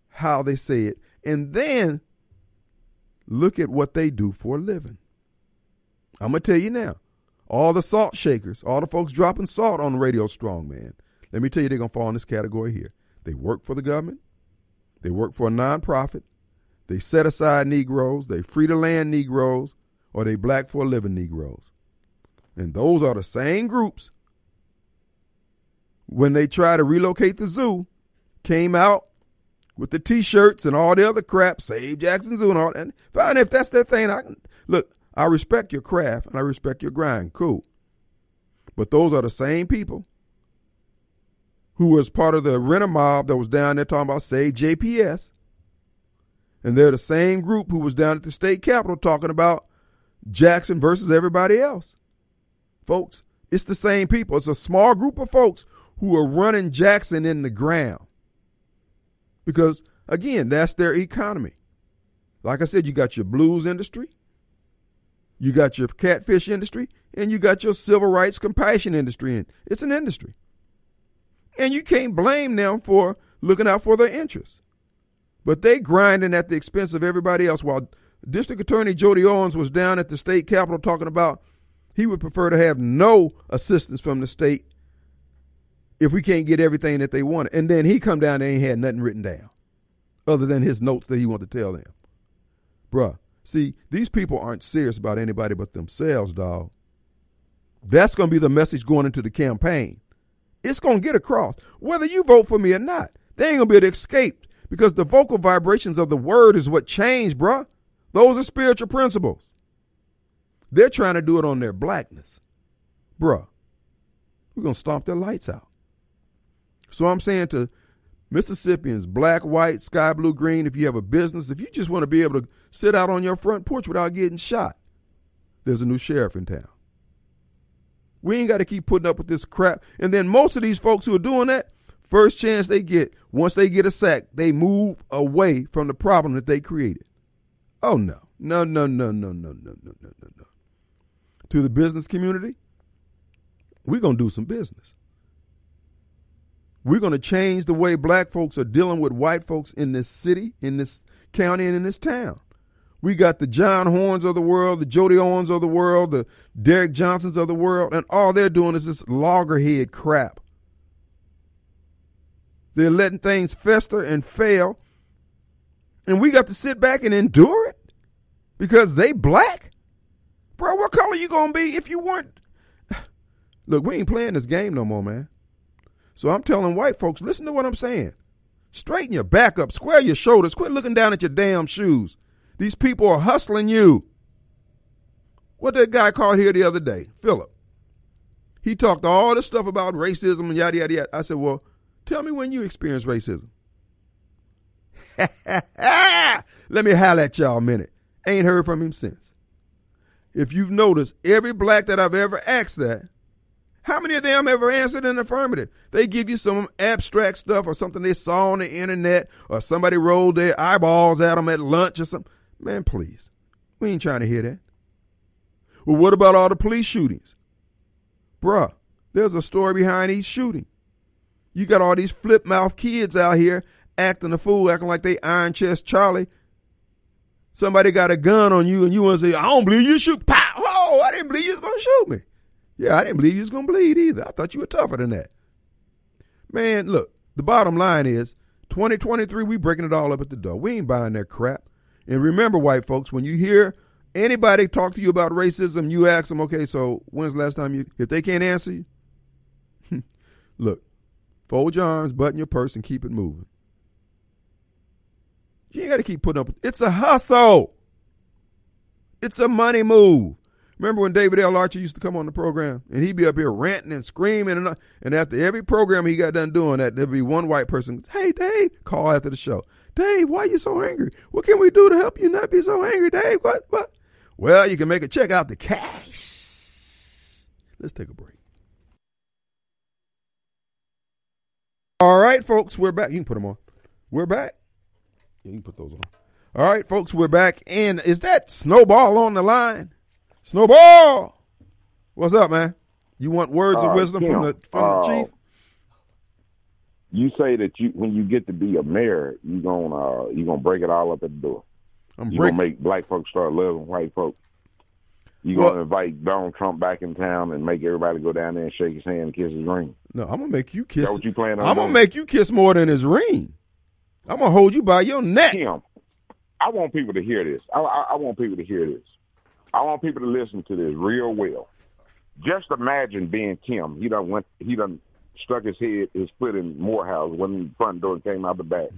how they say it, and then look at what they do for a living. I'm going to tell you now all the salt shakers, all the folks dropping salt on Radio Strongman, let me tell you, they're going to fall in this category here. They work for the government, they work for a nonprofit, they set aside Negroes, they free to land Negroes, or they black for a living Negroes. And those are the same groups when they try to relocate the zoo, came out with the t-shirts and all the other crap, save Jackson Zoo and all that. Fine, if that's their thing, I can look. I respect your craft and I respect your grind. Cool, but those are the same people who was part of the renter mob that was down there talking about save JPS, and they're the same group who was down at the state capitol talking about Jackson versus everybody else. Folks, it's the same people. It's a small group of folks who are running Jackson in the ground because again, that's their economy. Like I said, you got your blues industry, you got your catfish industry, and you got your civil rights compassion industry. And it's an industry. And you can't blame them for looking out for their interests. But they grinding at the expense of everybody else while District Attorney Jody Owens was down at the state capitol talking about he would prefer to have no assistance from the state if we can't get everything that they wanted. And then he come down there and ain't had nothing written down other than his notes that he wanted to tell them. Bruh, see, these people aren't serious about anybody but themselves, dog. That's going to be the message going into the campaign. It's going to get across, whether you vote for me or not. They ain't going to be able to escape because the vocal vibrations of the word is what changed, bruh. Those are spiritual principles. They're trying to do it on their blackness. Bruh, we're going to stomp their lights out. So I'm saying to Mississippians, black, white, sky blue, green, if you have a business, if you just want to be able to sit out on your front porch without getting shot, there's a new sheriff in town. We ain't got to keep putting up with this crap. And then most of these folks who are doing that, first chance they get, once they get a sack, they move away from the problem that they created. Oh no. No, no, no, no, no, no, no, no, no, no. To the business community, we're going to do some business. We're going to change the way black folks are dealing with white folks in this city, in this county, and in this town. We got the John Horhns of the world, the Jody Owens of the world, the Derrick Johnsons of the world, and all they're doing is this loggerhead crap. They're letting things fester and fail, and we got to sit back and endure it because they black. Bro, what color you gonna be if you weren't? Look, we ain't playing this game no more, man. So I'm telling white folks, listen to what I'm saying. Straighten your back up, square your shoulders, quit looking down at your damn shoes. These people are hustling you. What that guy called here the other day, Philip. He talked all this stuff about racism and yada yada yada. I said, Well, tell me when you experienced racism. Let me holler at y'all a minute. Ain't heard from him since. if you've noticed, every black that I've ever asked that, how many of them ever answered in affirmative? They give you some abstract stuff or something they saw on the internet or somebody rolled their eyeballs at them at lunch or something. Man, please. We ain't trying to hear that. Well, what about all the police shootings? Bruh, there's a story behind each shooting. You got all these flip mouth kids out here acting a fool, acting like they Iron Chest Charlie. Somebody got a gun on you and you want to say, I don't believe you shoot. Pow! Oh, I didn't believe you was going to shoot me. Yeah, I didn't believe you was going to bleed either. I thought you were tougher than that. Man, look, the bottom line is 2023, we breaking it all up at the door. We ain't buying that crap. And remember, white folks, when you hear anybody talk to you about racism, you ask them, okay, so when's the last time you, if they can't answer you, look, fold your arms, button your purse, and keep it moving. You ain't got to keep putting up. It's a hustle. It's a money move. Remember when David L. Archer used to come on the program and he'd be up here ranting and screaming and and after every program he got done doing that, there'd be one white person, "Hey Dave," call after the show. Dave, why are you so angry? What can we do to help you not be so angry, Dave? What? What? Well, you can make a check out the cash. Let's take a break. All right, folks, we're back. You can put them on. We're back. Yeah, you can put those on. All right, folks, we're back. And is that Snowball on the line? Snowball, what's up, man? You want words Uh, of wisdom from the from uh, the chief? You say that you when you get to be a mayor, you gonna uh, you gonna break it all up at the door. I'm You breaking. gonna make black folks start loving white folks. You Well- gonna invite Donald Trump back in town and make everybody go down there and shake his hand and kiss his ring. No, I'm gonna make you Is kiss. that what you plan on I'm gonna make you kiss more than his ring. I'm gonna hold you by your neck. Kim, I want people to hear this. I, I, I want people to hear this. I want people to listen to this real well. Just imagine being Tim. He done went. He done stuck his head, his foot in Morehouse, went in the front door and came out the back.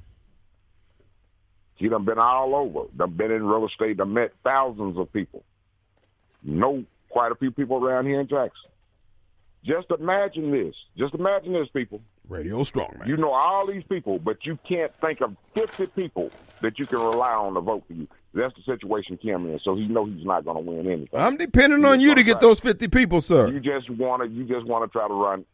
He done been all over. Done been in real estate. Done met thousands of people. Know quite a few people around here in Jackson. Just imagine this. Just imagine this, people. Radio strong man. You know all these people, but you can't think of 50 people that you can rely on to vote for you. That's the situation Kim in. So he know he's not going to win anything. I'm depending on you to get those 50 people, sir. You just want to you just want to try to run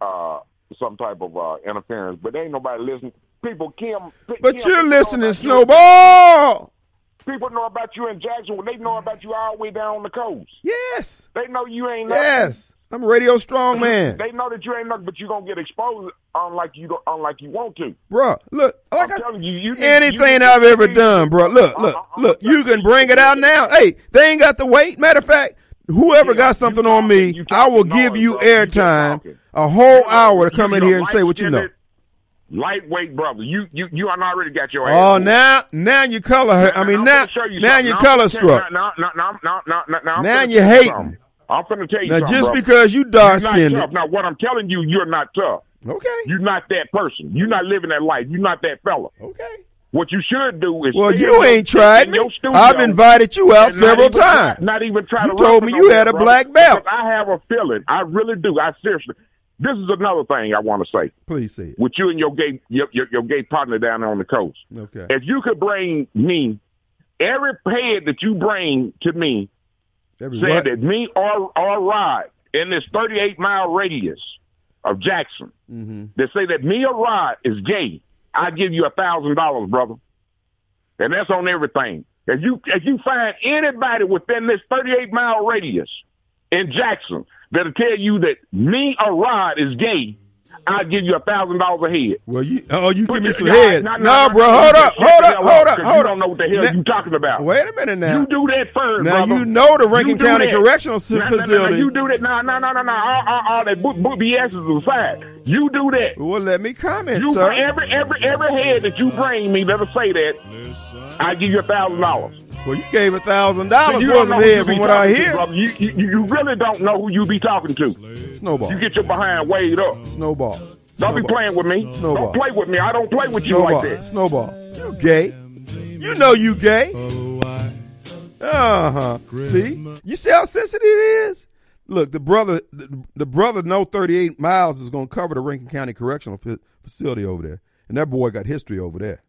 uh, some type of uh, interference, but ain't nobody listening. People, Kim. But Kim, you're listening. Snowball. People know about you in Jackson. They know about you all the way down on the coast. Yes. They know you ain't nothing. Yes. I'm a radio strong man. They know that you ain't nothing, but you gonna get exposed unlike you don't, unlike you want to. Bruh, look, like I'm I, telling you, you anything you- I've ever done, bro. Look, look, Uh, uh, look. You can bring it out now. Hey, they ain't got to wait. Matter of fact, whoever Yeah, got something on me, I will give you bro. Airtime, a whole hour to come in here and say what you know. Lightweight brother, you you you done already got your ass. Oh, now, now you color her. I mean, now, finna show you now you color struck. Now, now, now, now, now, now, you tell I'm going to tell you Now, just brother. because you dark skinned. Now, what I'm telling you, you're not tough. okay, You're not that person. You're not living that life. You're not that fella. okay. What you should do is Well, you ain't tried me. I've invited you out and not several even times. Not even try You to. told me you had a black belt. I have a feeling. I really do. I seriously. This is another thing I want to say Please say it. with you and your gay your, your, your gay partner down there on the coast. Okay. If you could bring me every head that you bring to me Every saying what? that me or or Rod in this 38 mile radius of Jackson Mm-hmm. that say that me or Rod is gay, I give you a thousand dollars, brother, and that's on everything. If you if you find anybody within this 38 mile radius in Jackson that'll tell you that me or Rod is gay, I'll give you a thousand dollars a head. Well, you oh, you Put give me some nah, head. nah, No, nah, bro, hold up, hold up, hold up, up, 'cause hold You up. don't know what the hell Now- you talking about. Wait a minute now. You do that first, Now brother. you know the Rankin County that. Correctional Nah, nah, nah, nah, Facility. you do that. No, no, no, no, no. All, all, all that book, book BS is aside. You do that. Well, let me comment, You sir. every every every head that you bring me that'll say that, I give you a thousand dollars. Well, you gave a thousand dollars You for don't know some who you head be from what I to, hear. brother. You, you you really don't know who you be talking to. Snowball. You get your behind weighed up. Snowball. Don't be playing with me. Snowball. Don't play with me. I don't play with you like that. Snowball. You gay. You know you gay. Uh huh. See, you see how sensitive it is. Look, the brother, the, the brother, know 38 miles is going to cover the Rankin County Correctional fa- Facility over there, and that boy got history over there.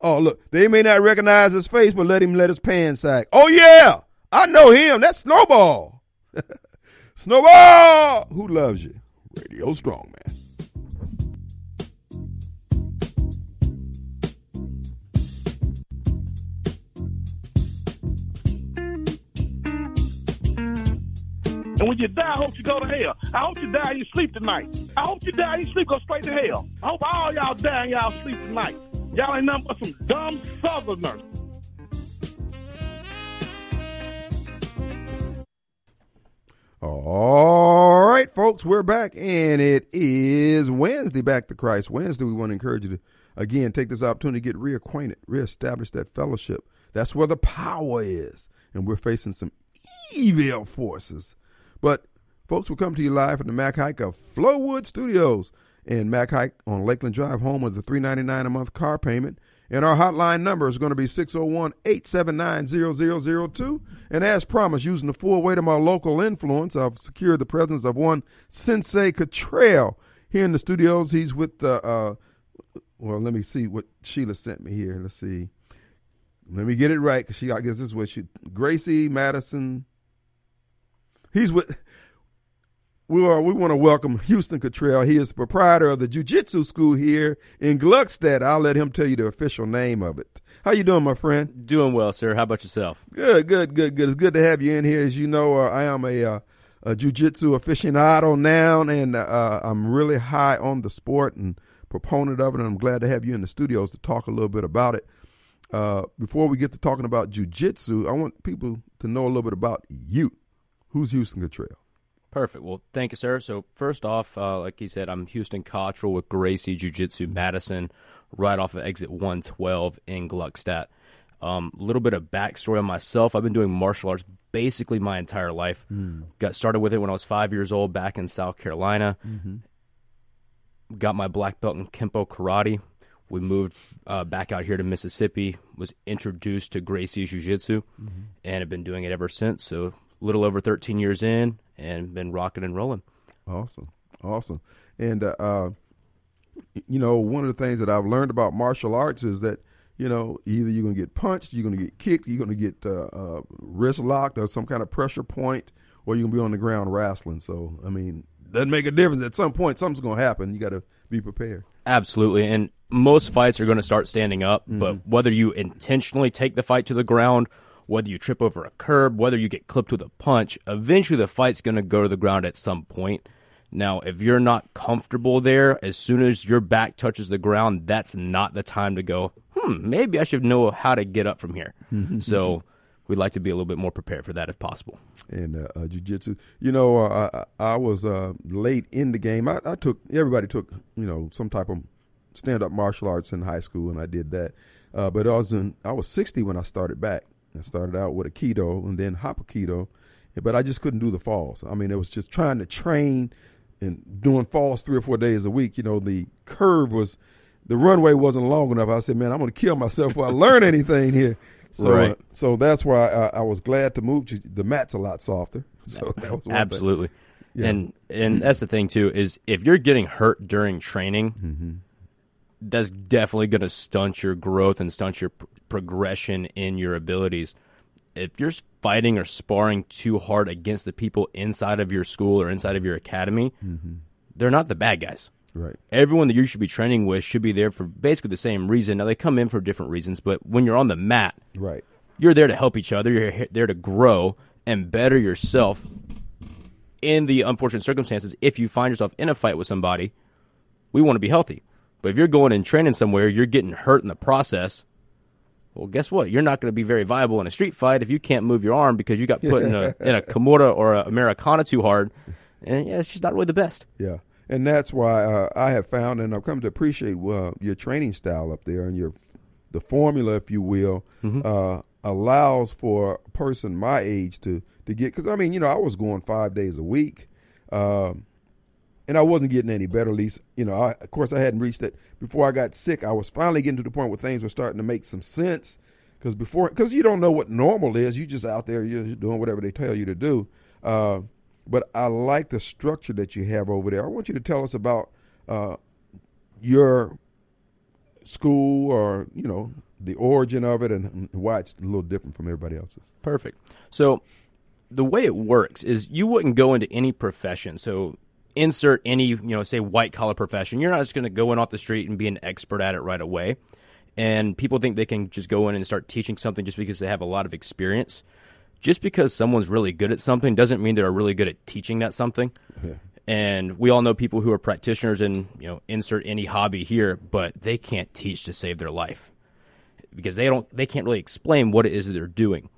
Oh, look, they may not recognize his face, but let him let his pants sag. Oh yeah, I know him. That's Snowball. Snowball, who loves you? Radio Strongman. And when you die, I hope you go to hell. I hope you die in your sleep tonight. I hope you die in your sleep, go straight to hell. I hope all y'all die in y'all sleep tonight. Y'all ain't nothing but some dumb southerners. All right, folks, we're back, and it is Wednesday, Back to Christ Wednesday. We want to encourage you to, again, take this opportunity to get reacquainted, reestablish that fellowship. That's where the power is, and we're facing some evil forces. But, folks, we'll come to you live from the Mac Haik of Flowood Studios in Mac Haik on Lakeland Drive, home with the three ninety nine a month car payment. And our hotline number is going to be 601 879 0002. And as promised, using the full weight of my local influence, I've secured the presence of one Sensei Cottrell here in the studios. He's with the, uh, well, let me see what Sheila sent me here. Let's see. Let me get it right because she, I guess this is what she, Gracie Madison. He's with, we are, we want to welcome Houston Cottrell. He is the proprietor of the Jiu-Jitsu school here in Gluckstadt. I'll let him tell you the official name of it. How you doing, my friend? Doing well, sir. How about yourself? Good, good, good, good. It's good to have you in here. As you know, uh, I am a, uh, a Jiu-Jitsu aficionado now, and uh, I'm really high on the sport and proponent of it, and I'm glad to have you in the studios to talk a little bit about it. Uh, before we get to talking about Jiu-Jitsu, I want people to know a little bit about you. Who's Houston Cottrell? Perfect. Well, thank you, sir. So first off, uh, like he said, I'm Houston Cottrell with Gracie Jiu Jitsu Madison, right off of exit 112 in Gluckstadt. A um, little bit of backstory on myself. I've been doing martial arts basically my entire life. Hmm. Got started with it when I was five years old back in South Carolina. Mm-hmm. Got my black belt in Kempo Karate. We moved uh, back out here to Mississippi. Was introduced to Gracie Jiu Jitsu, Mm-hmm. and have been doing it ever since. So little over 13 years in, and been rocking and rolling. Awesome, awesome. And uh, uh, you know, one of the things that I've learned about martial arts is that you know either you're gonna get punched, you're gonna get kicked, you're gonna get uh, uh, wrist locked or some kind of pressure point, or you're gonna be on the ground wrestling. So I mean, doesn't make a difference. At some point, something's gonna happen. You got to be prepared. Absolutely. And most fights are going to start standing up, but whether you intentionally take the fight to the ground, whether you trip over a curb, whether you get clipped with a punch, eventually the fight's going to go to the ground at some point. Now, if you're not comfortable there, as soon as your back touches the ground, that's not the time to go, hmm, maybe I should know how to get up from here. so we'd like to be a little bit more prepared for that if possible. and uh, uh, jujitsu. You know, uh, I, I was uh, late in the game. I, I took everybody took you know some type of stand up martial arts in high school, and I did that. Uh, but I was in I was sixty when I started back. I started out with aikido and then hapkido, but I just couldn't do the falls. I mean, it was just trying to train and doing falls three or four days a week. You know, the curve was the runway wasn't long enough. I said, man, I'm going to kill myself if I learn anything here. So, Right. uh, so that's why I, I was glad to move. To, the mat's a lot softer. So that was. Absolutely. Yeah. And and that's the thing too is if you're getting hurt during training, Mm-hmm. that's definitely going to stunt your growth and stunt your progression in your abilities. If you're fighting or sparring too hard against the people inside of your school or inside of your academy, Mm-hmm. they're not the bad guys. Right. Everyone that you should be training with should be there for basically the same reason. Now they come in for different reasons, but when you're on the mat, Right. you're there to help each other. You're there to grow and better yourself in the unfortunate circumstances. If you find yourself in a fight with somebody, we want to be healthy. But if you're going and training somewhere, you're getting hurt in the process. Well, guess what? You're not going to be very viable in a street fight if you can't move your arm because you got put in a in a Kimura or a Americana too hard. And yeah, it's just not really the best. Yeah. And that's why uh, I have found, and I've come to appreciate uh, your training style up there, and your the formula, if you will, uh, allows for a person my age to to get. Because I mean, you know, I was going five days a week, um, and I wasn't getting any better. At least, you know, I, of course, I hadn't reached it before I got sick. I was finally getting to the point where things were starting to make some sense. Because before, because you don't know what normal is, you just out there, you're doing whatever they tell you to do. Uh, but I like the structure that you have over there. I want you to tell us about uh, your school or you know the origin of it and why it's a little different from everybody else's. Perfect. So the way it works is you wouldn't go into any profession. So insert any, you know, say white collar profession. You're not just going to go in off the street and be an expert at it right away. And people think they can just go in and start teaching something just because they have a lot of experience. Just because someone's really good at something doesn't mean they're really good at teaching that something. And we all know people who are practitioners and, you know, insert any hobby here, but they can't teach to save their life because they don't they can't really explain what it is that they're doing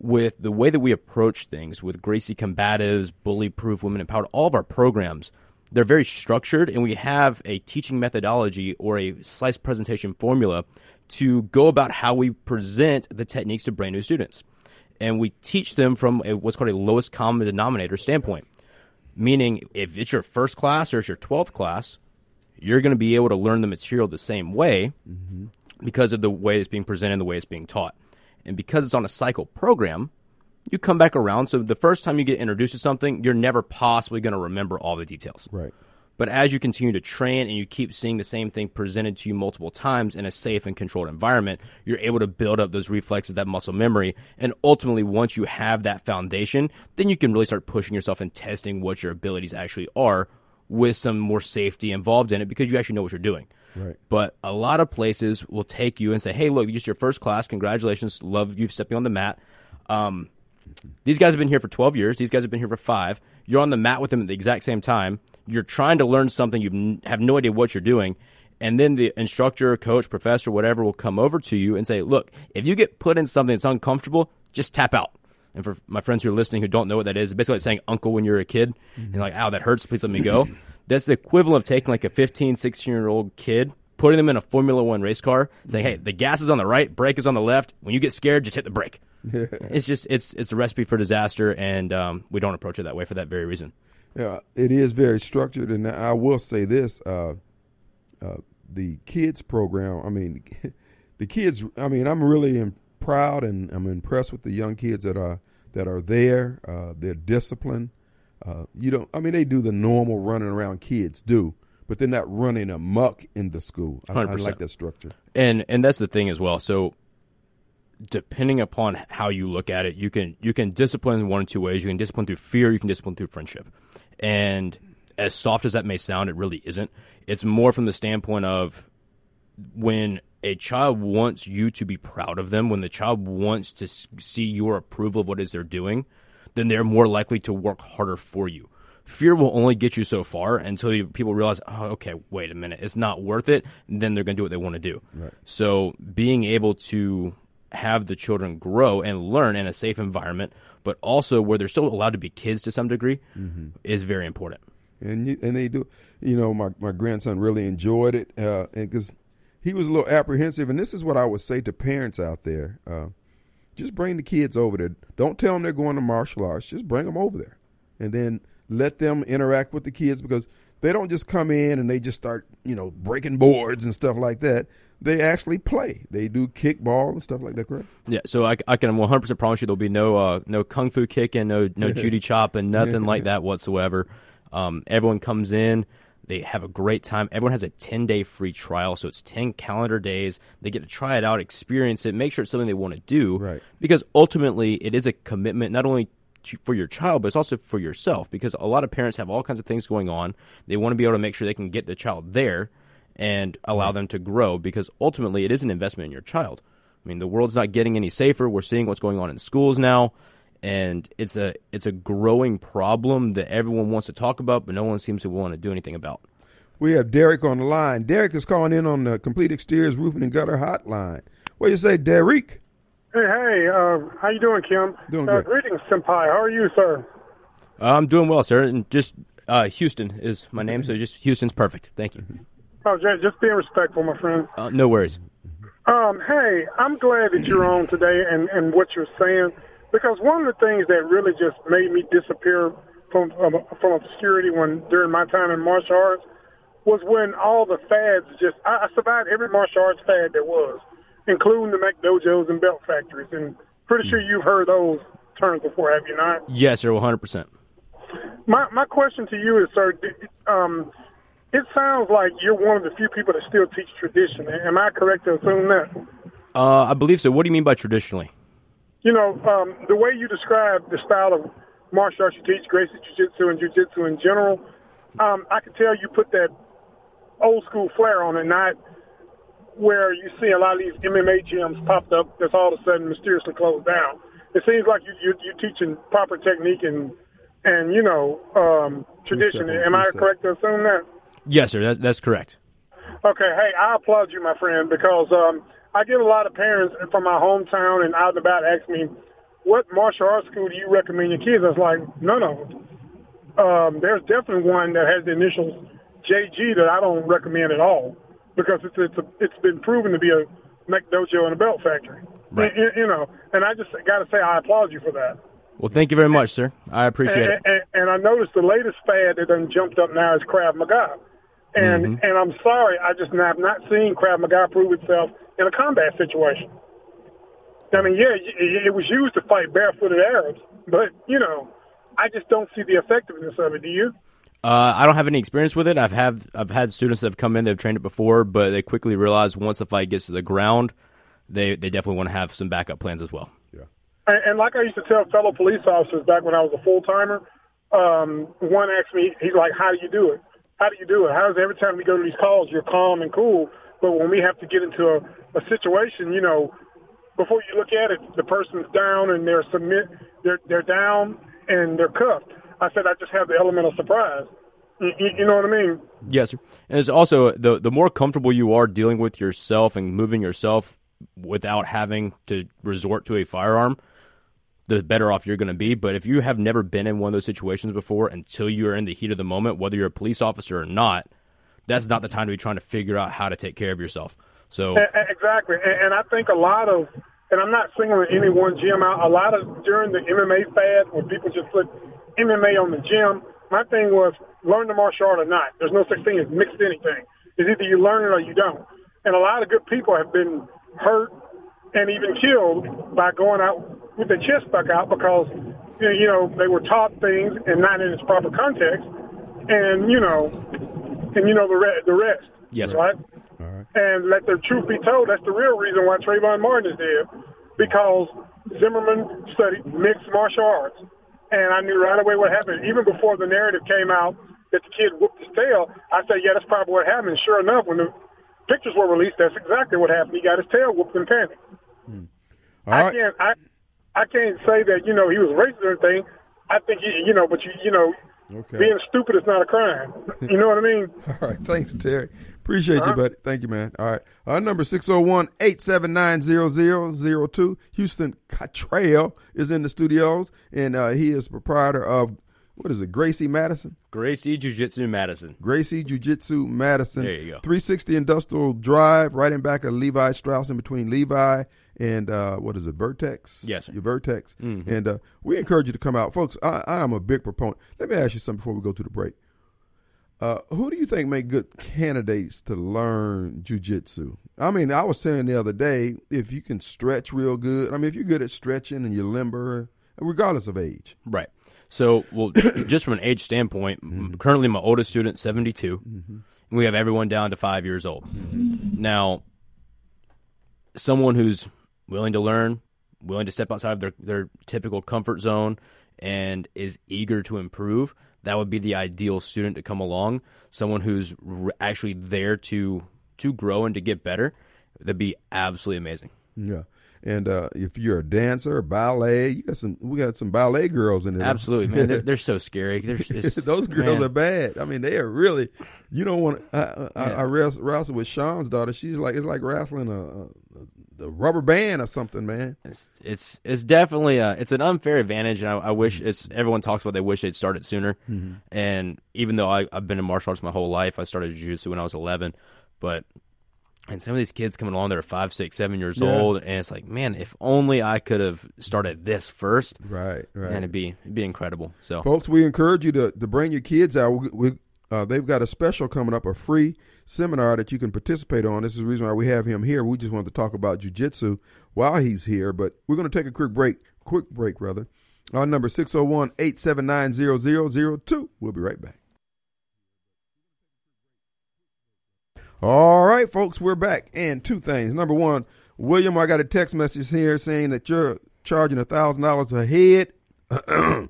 with the way that we approach things with Gracie Combatives, Bully Proof, Women Empowered, all of our programs, they're very structured and we have a teaching methodology or a slice presentation formula to go about how we present the techniques to brand new students. And we teach them from a, what's called a lowest common denominator standpoint. Meaning, if it's your first class or it's your 12th class, you're going to be able to learn the material the same way mm-hmm. because of the way it's being presented and the way it's being taught. And because it's on a cycle program, you come back around. So the first time you get introduced to something, you're never possibly going to remember all the details. Right. But as you continue to train and you keep seeing the same thing presented to you multiple times in a safe and controlled environment, you're able to build up those reflexes, that muscle memory. And ultimately, once you have that foundation, then you can really start pushing yourself and testing what your abilities actually are with some more safety involved in it because you actually know what you're doing. Right. But a lot of places will take you and say, "Hey, look, you just your first class. Congratulations, love you stepping on the mat." Um, these guys have been here for 12 years. These guys have been here for five. You're on the mat with them at the exact same time. You're trying to learn something. You have no idea what you're doing. And then the instructor, coach, professor, whatever will come over to you and say, look, if you get put in something that's uncomfortable, just tap out. And for my friends who are listening who don't know what that is, it's basically like saying uncle when you're a kid and like, ow, that hurts. Please let me go. That's the equivalent of taking like a 15, 16 year old kid, putting them in a Formula One race car, saying, hey, the gas is on the right, brake is on the left. When you get scared, just hit the brake. it's just, it's, it's a recipe for disaster. And um, we don't approach it that way for that very reason. Yeah, it is very structured, and I will say this: uh, uh, the kids program. I mean, the kids. I mean, I'm really im- proud and I'm impressed with the young kids that are that are there. Uh, they're disciplined. Uh, you don't. I mean, they do the normal running around kids do, but they're not running amok in the school. I, I 100%. like that structure. and and that's the thing as well. So depending upon how you look at it, you can you can discipline in one or two ways. You can discipline through fear. You can discipline through friendship. And as soft as that may sound, it really isn't. It's more from the standpoint of when a child wants you to be proud of them, when the child wants to see your approval of what is they're doing, then they're more likely to work harder for you. Fear will only get you so far until you, people realize, oh, okay, wait a minute, it's not worth it. And then they're going to do what they want to do. So being able to have the children grow and learn in a safe environment, but also where they're still allowed to be kids to some degree, is very important. and you, and they do. You know, my my grandson really enjoyed it, uh, and because he was a little apprehensive. And this is what I would say to parents out there: uh, just bring the kids over there. Don't tell them they're going to martial arts. Just bring them over there, and then let them interact with the kids because they don't just come in and they just start, you know, breaking boards and stuff like that. They actually play. They do kickball and stuff like that. Correct? Yeah, so I, I can 100% promise you there'll be no uh, no kung fu kicking, no no Judy chopping, nothing like that whatsoever. Um, everyone comes in, they have a great time. Everyone has a 10 day free trial, so it's 10 calendar days. They get to try it out, experience it, make sure it's something they want to do. Right. Because ultimately, it is a commitment not only to, for your child, but it's also for yourself. Because a lot of parents have all kinds of things going on. They want to be able to make sure they can get the child there and allow them to grow. Because ultimately, it is an investment in your child. I mean, the world's not getting any safer. We're seeing what's going on in schools now, and it's a it's a growing problem that everyone wants to talk about, but no one seems to want to do anything about. We have Derek on the line. Derek is calling in on the Complete Exteriors Roofing and Gutter Hotline. What do you say, Derek? Hey, hey, uh, how you doing, Kim? Doing uh, great. Greetings, Senpai. How are you, sir? I'm doing well, sir, and just uh, Houston is my name, so just Houston's perfect. Thank you. Oh, just, just being respectful, my friend. Uh, no worries. Um, hey, I'm glad that you're on today and, and what you're saying because one of the things that really just made me disappear from from, from obscurity when during my time in martial arts was when all the fads just I, I survived every martial arts fad there was, including the McDojos and belt factories, and pretty sure you've heard those terms before, have you not? Yes, sir, 100. percent My my question to you is, sir. Um, it sounds like you're one of the few people that still teach tradition. Am I correct to assume that? Uh, I believe so. What do you mean by traditionally? You know, um, the way you describe the style of martial arts you teach, Gracie Jiu-Jitsu and Jiu-Jitsu in general, um, I can tell you put that old school flair on it, not where you see a lot of these MMA gyms popped up that's all of a sudden mysteriously closed down. It seems like you, you, you're teaching proper technique and, and you know, um, tradition. Am I correct to assume that? Yes, sir. That's, that's correct. Okay, hey, I applaud you, my friend, because um, I get a lot of parents from my hometown and out and about ask me, what martial arts school do you recommend your kids? I was like, none of them. Um, there's definitely one that has the initials JG that I don't recommend at all because it's it's, a, it's been proven to be a McDojo and a belt factory. Right. You, you know, and I just got to say I applaud you for that. Well, thank you very much, sir. I appreciate and, it. and, and I noticed the latest fad that done jumped up now is Krav Maga. And Mm-hmm. and I'm sorry, I just have not seen Krav Maga prove itself in a combat situation. I mean, yeah, it, it was used to fight barefooted Arabs, but you know, I just don't see the effectiveness of it. Do you? Uh, I don't have any experience with it. I've have I've had students that have come in, they've trained it before, but they quickly realize once the fight gets to the ground, they they definitely want to have some backup plans as well. And, and like I used to tell fellow police officers back when I was a full timer, um, one asked me, he's like, "How do you do it? How do you do it? How is every time we go to these calls, you're calm and cool, but when we have to get into a, a situation, you know, before you look at it, the person's down and they're submit, they're they're down and they're cuffed." I said, "I just have the element of surprise." You, you, know what I mean? Yes, sir. And it's also the the more comfortable you are dealing with yourself and moving yourself without having to resort to a firearm, the better off you're going to be. But if you have never been in one of those situations before until you are in the heat of the moment, whether you're a police officer or not, that's not the time to be trying to figure out how to take care of yourself. So Exactly, and, and I think a lot of, and I'm not singling any one gym out. A lot of during the MMA fad, when people just put MMA on the gym, my thing was learn the martial art or not. There's no such thing as mixed anything. It's either you learn it or you don't. And a lot of good people have been hurt and even killed by going out with their chest stuck out because you know they were taught things and not in its proper context, and you know, and you know the re- the rest. Yes, sir. right. All right. And let the truth be told, that's the real reason why Trayvon Martin is there, because Zimmerman studied mixed martial arts, and I knew right away what happened. Even before the narrative came out that the kid whooped his tail, I said, yeah, that's probably what happened. And sure enough, when the pictures were released, that's exactly what happened. He got his tail whooped in panic. Hmm. All I right. can't I I can't say that you know he was racist or anything. I think he, you know, but you you know, Okay. being stupid is not a crime. You know what I mean? All right. Thanks, Terry. Appreciate you, Uh-huh. buddy. Thank you, man. All right. Our number 601 879 0002. Houston Cottrell is in the studios, and uh, he is proprietor of, what is it, Gracie Madison? Gracie Jiu Jitsu Madison. Gracie Jiu Jitsu Madison. There you go. 360 Industrial Drive, right in back of Levi Strauss, in between Levi and uh, what is it, Vertex? Yes, sir. Your Vertex. Mm-hmm. And uh, we encourage you to come out. Folks, I, I am a big proponent. Let me ask you something before we go to the break. Uh, who do you think make good candidates to learn jujitsu? I mean, I was saying the other day, if you can stretch real good, I mean, if you're good at stretching and you're limber, regardless of age. Right. So, well, just from an age standpoint, m currently my oldest student, 72. And we have everyone down to five years old. Now, someone who's willing to learn, willing to step outside of their, their typical comfort zone, and is eager to improve, that would be the ideal student to come along. Someone who's actually there to to grow and to get better. That'd be absolutely amazing. Yeah. And uh, if you're a dancer, ballet, you got some. We got some ballet girls in there. Absolutely, man. They're, they're so scary. They're just, Those girls man. are bad. I mean, they are really. You don't want. I, I, I, I wrestle, wrestle with Sean's daughter. She's like it's like wrestling a, a, a rubber band or something, man. It's it's it's definitely a, it's an unfair advantage, and I, I wish it's everyone talks about they wish they'd started sooner. And even though I, I've been in martial arts my whole life, I started jiu-jitsu when I was eleven, but and some of these kids coming along that are five, six, seven years Yeah. old, and it's like, man, if only I could have started this first, Right, right. and it'd be it'd be incredible. So Folks, we encourage you to, to bring your kids out. We, we, uh, they've got a special coming up, a free seminar that you can participate on. This is the reason why we have him here. We just wanted to talk about jujitsu while he's here, but we're going to take a quick break. Quick break, rather. Our number 601 879 0002. We'll be right back. All right, folks, we're back. And two things. Number one, William, I got a text message here saying that you're charging a thousand dollars a head. it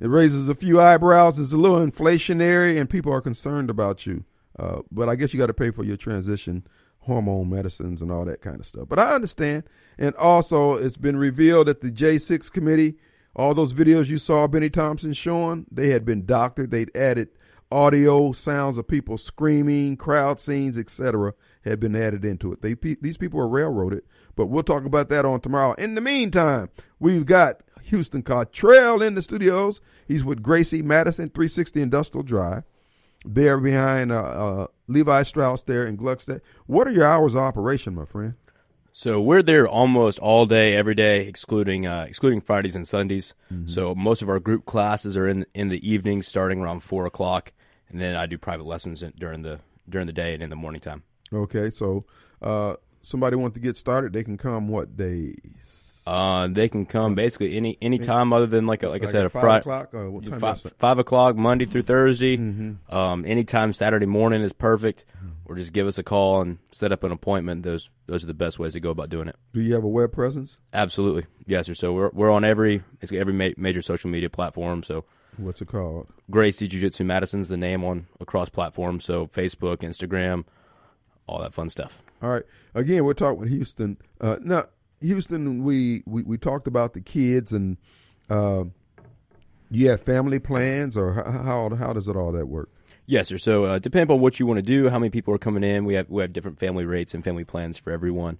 raises a few eyebrows. It's a little inflationary, and people are concerned about you. Uh, but I guess you got to pay for your transition hormone medicines and all that kind of stuff. But I understand. And also, it's been revealed that the J6 committee, all those videos you saw Bennie Thompson showing, they had been doctored. They'd added audio sounds of people screaming, crowd scenes, etc., had been added into it. They these people were railroaded, but we'll talk about that on tomorrow. In the meantime, we've got Houston Cottrell in the studios. He's with Gracie Madison, 360 Industrial Drive. There behind uh, uh, Levi Strauss there in Gluckstadt. What are your hours of operation, my friend? So we're there almost all day, every day, excluding uh, excluding Fridays and Sundays. Mm-hmm. So most of our group classes are in in the evening, starting around four o'clock, and then I do private lessons during the during the day and in the morning time. Okay, so uh, somebody wants to get started, they can come what days? Uh, they can come basically any any time other than like a, like, like I said a Friday o'clock five, five, o'clock Monday through Thursday. Mm-hmm. Um, anytime Saturday morning is perfect, or just give us a call and set up an appointment. Those those are the best ways to go about doing it. Do you have a web presence? Absolutely, yes, sir. So we're we're on every every ma- major social media platform. So what's it called? Gracie Jiu Jitsu Madison's the name on across platforms. So Facebook, Instagram, all that fun stuff. All right. Again, we're talking with Houston. Uh, now Houston, we, we, we talked about the kids and uh, you have family plans or how, how does it all that work? Yes, sir. So uh, depending on what you want to do, how many people are coming in, we have we have different family rates and family plans for everyone.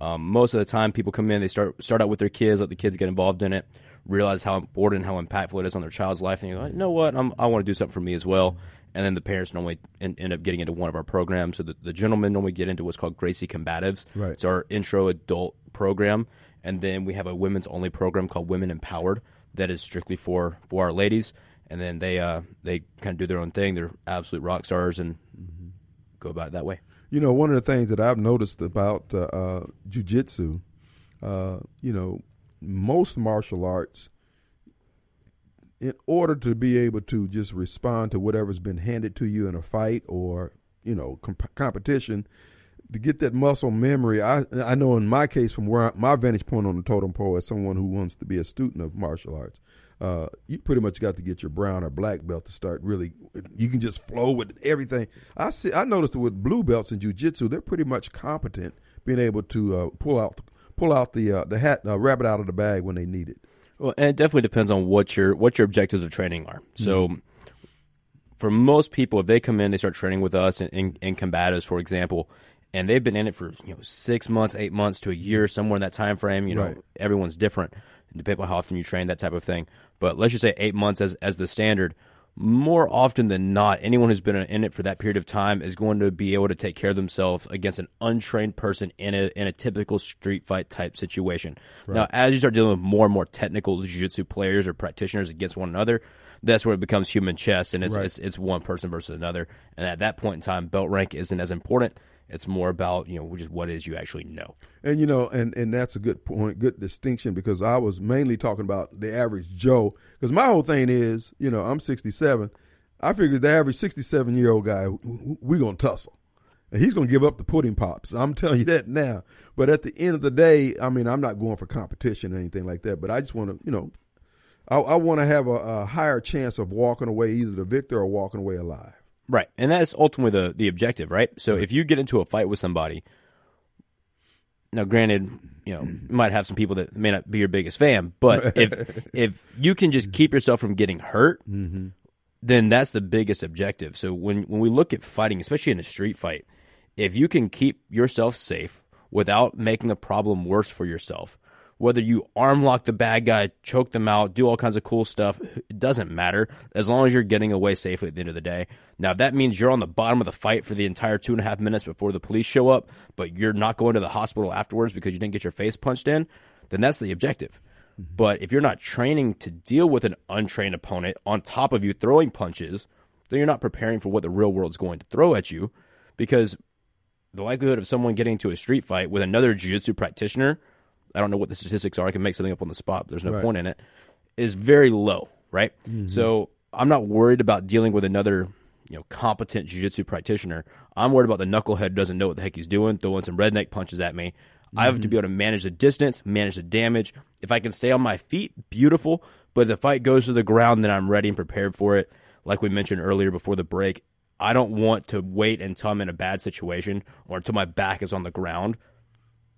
Um, most of the time, people come in, they start start out with their kids, let the kids get involved in it, realize how important, how impactful it is on their child's life, and you go, you know what, I'm, i want to do something for me as well. And then the parents normally end, end up getting into one of our programs. So the, the gentlemen normally get into what's called Gracie Combatives. Right. It's our intro adult program, and then we have a women's only program called Women Empowered that is strictly for for our ladies. And then they uh, they kind of do their own thing. They're absolute rock stars and mm-hmm. go about it that way. You know, one of the things that I've noticed about uh, uh, jujitsu, uh, you know, most martial arts, in order to be able to just respond to whatever's been handed to you in a fight or you know comp- competition, to get that muscle memory, I I know in my case, from where I, my vantage point on the totem pole, as someone who wants to be a student of martial arts, uh, you pretty much got to get your brown or black belt to start really. You can just flow with everything. I see. I noticed with blue belts in jujitsu, they're pretty much competent being able to uh, pull out pull out the uh, the hat uh, rabbit out of the bag when they need it. Well, and it definitely depends on what your what your objectives of training are. So. Mm-hmm for most people, if they come in, they start training with us in, in, in combatives, for example, and they've been in it for you know six months, eight months to a year, somewhere in that time frame. You know, right. everyone's different, depending on how often you train, that type of thing. But let's just say eight months as as the standard. More often than not, anyone who's been in it for that period of time is going to be able to take care of themselves against an untrained person in a in a typical street fight type situation. Right. Now, as you start dealing with more and more technical jiu-jitsu players or practitioners against one another, that's where it becomes human chess, and it's, right. it's it's one person versus another. And at that point in time, belt rank isn't as important it's more about you know just what is you actually know. And you know, and and that's a good point, good distinction because I was mainly talking about the average Joe. Because my whole thing is, you know, I'm 67. I figured the average 67 year old guy, we're gonna tussle. And he's going to give up the pudding pops. I'm telling you that now. But at the end of the day, I mean, I'm not going for competition or anything like that. But I just want to, you know, I, I want to have a, a, higher chance of walking away either the victor or walking away alive. Right. And that's ultimately the, the objective, right? So if you get into a fight with somebody, now granted, you know, you might have some people that may not be your biggest fan, but if if you can just keep yourself from getting hurt, mm-hmm. then that's the biggest objective. So when when we look at fighting, especially in a street fight, if you can keep yourself safe without making the problem worse for yourself, whether you arm lock the bad guy, choke them out, do all kinds of cool stuff, it doesn't matter as long as you're getting away safely at the end of the day. Now, if that means you're on the bottom of the fight for the entire two and a half minutes before the police show up, but you're not going to the hospital afterwards because you didn't get your face punched in, then that's the objective. Mm-hmm. But if you're not training to deal with an untrained opponent on top of you throwing punches, then you're not preparing for what the real world's going to throw at you because the likelihood of someone getting into a street fight with another jiu-jitsu practitioner – I don't know what the statistics are. I can make something up on the spot. there's no right. point in it. Is very low, right? Mm-hmm. So I'm not worried about dealing with another, you know, competent jiu-jitsu practitioner. I'm worried about the knucklehead doesn't know what the heck he's doing, throwing some redneck punches at me. I have to be able to manage the distance, manage the damage. If I can stay on my feet, beautiful. But if the fight goes to the ground, then I'm ready and prepared for it. Like we mentioned earlier before the break, I don't want to wait until I'm in a bad situation or until my back is on the ground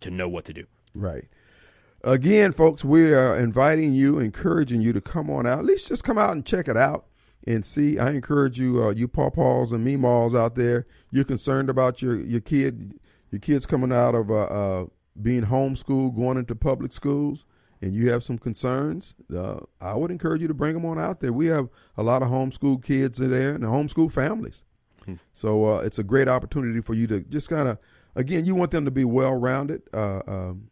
to know what to do. Right. Again, folks, we are inviting you, encouraging you to come on out. At least just come out and check it out and see. I encourage you, uh, you pawpaws and meemaws out there. You're concerned about your your kid, your kids coming out of uh, uh, being homeschooled, going into public schools, and you have some concerns. Uh, I would encourage you to bring them on out there. We have a lot of homeschool kids in there and homeschool families. So uh, it's a great opportunity for you to just kind of, again, you want them to be well rounded. Uh, um,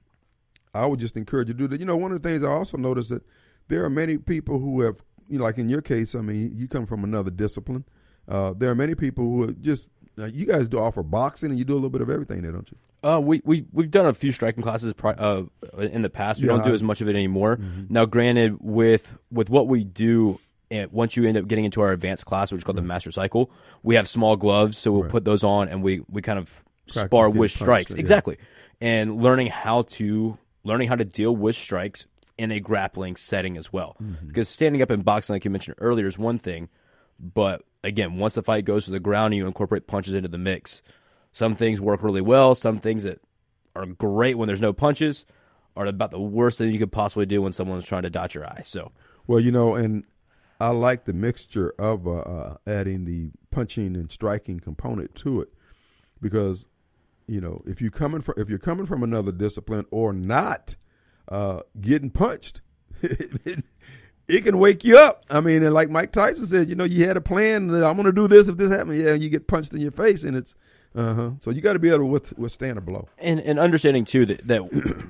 I would just encourage you to do that. You know, one of the things I also noticed that there are many people who have, you know, like in your case, I mean, you come from another discipline. Uh, there are many people who are just, uh, you guys do offer boxing and you do a little bit of everything there, don't you? Uh, we we we've done a few striking classes pri- uh, in the past. We Yeah, don't do I- as much of it anymore. Now, granted, with with what we do, and once you end up getting into our advanced class, which is called the master cycle, we have small gloves, so we'll Right. put those on, and we we kind of Practice spar with punched, strikes yeah. exactly, and learning how to learning how to deal with strikes in a grappling setting as well. Mm-hmm. Because standing up in boxing, like you mentioned earlier, is one thing, but again, once the fight goes to the ground and you incorporate punches into the mix, some things work really well. Some things that are great when there's no punches are about the worst thing you could possibly do when someone's trying to dot your eye. So, Well, you know, and I like the mixture of uh, uh, adding the punching and striking component to it because you know if you coming from if you're coming from another discipline or not uh, getting punched, it, it can wake you up. I mean, and like Mike Tyson said, you know, you had a plan. I'm going to do this if this happens. Yeah, and you get punched in your face, and it's uh huh. So you got to be able to with, withstand a blow. and and understanding too that that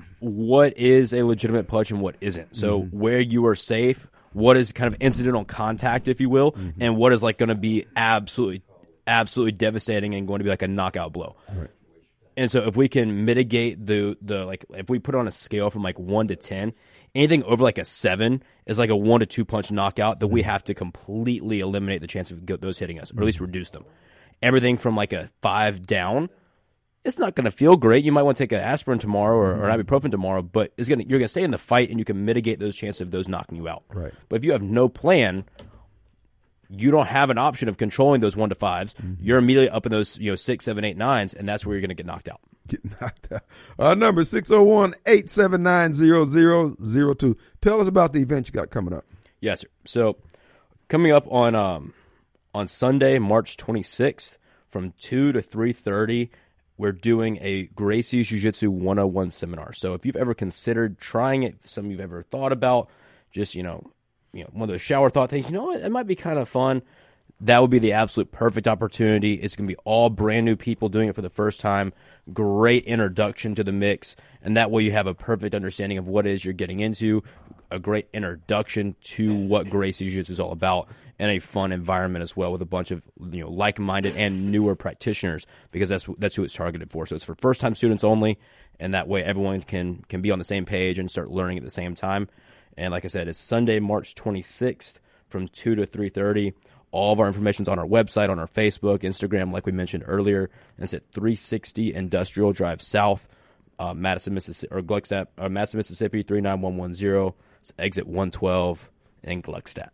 what is a legitimate punch and what isn't. So where you are safe, what is kind of incidental contact, if you will, and what is like going to be absolutely absolutely devastating and going to be like a knockout blow. Right. And so if we can mitigate the the like if we put on a scale from like 1 to 10, anything over like a 7 is like a 1 to 2 punch knockout that we mm-hmm. have to completely eliminate the chance of those hitting us or at least mm-hmm. reduce them. Everything from like a 5 down it's not going to feel great. You might want to take an aspirin tomorrow or, or mm-hmm. ibuprofen tomorrow, but it's going you're going to stay in the fight and you can mitigate those chances of those knocking you out. Right. But if you have no plan, you don't have an option of controlling those one to 5s You're immediately up in those you know six, seven, eight, nines, and that's where you're going to get knocked out. get knocked out. Our number is 601 879 0002. Tell us about the event you got coming up. Yes, sir. So coming up on um on Sunday, March 26th, from two to three thirty, we're doing a Gracie's Jiu Jitsu 101 seminar. So if you've ever considered trying it, some you've ever thought about, just you know, you know, one of those shower thought things. You know what? It might be kind of fun. That would be the absolute perfect opportunity. It's going to be all brand new people doing it for the first time. Great introduction to the mix, and that way you have a perfect understanding of what it is you're getting into. A great introduction to what Gracie Jiu Jitsu is all about, and a fun environment as well with a bunch of you know like-minded and newer practitioners because that's that's who it's targeted for. So it's for first-time students only, and that way everyone can can be on the same page and start learning at the same time. And like I said, it's Sunday, March 26th from 2 to 3.30. All of our information's on our website, on our Facebook, Instagram, like we mentioned earlier. And it's at 360 Industrial Drive South, uh, Madison, Mississippi, or Gluckstadt, uh, Madison, Mississippi, 39110. It's exit 112 in Gluckstadt.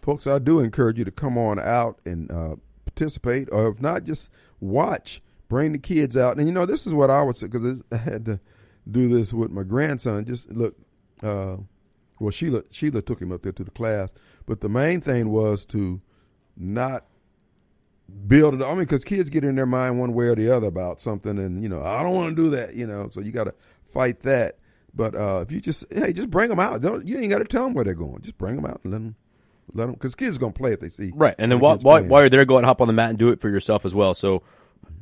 Folks, I do encourage you to come on out and uh, participate, or if not, just watch. Bring the kids out. And you know, this is what I would say, because I had to do this with my grandson. Just look, uh, well, Sheila, Sheila took him up there to the class. But the main thing was to not build it. I mean, because kids get in their mind one way or the other about something, and you know, I don't want to do that. You know, so you got to fight that. But uh, if you just hey, just bring them out. Don't you ain't got to tell them where they're going. Just bring them out and let them let them because kids are gonna play if they see Right, and then the while, while, while you're there, go and hop on the mat and do it for yourself as well. So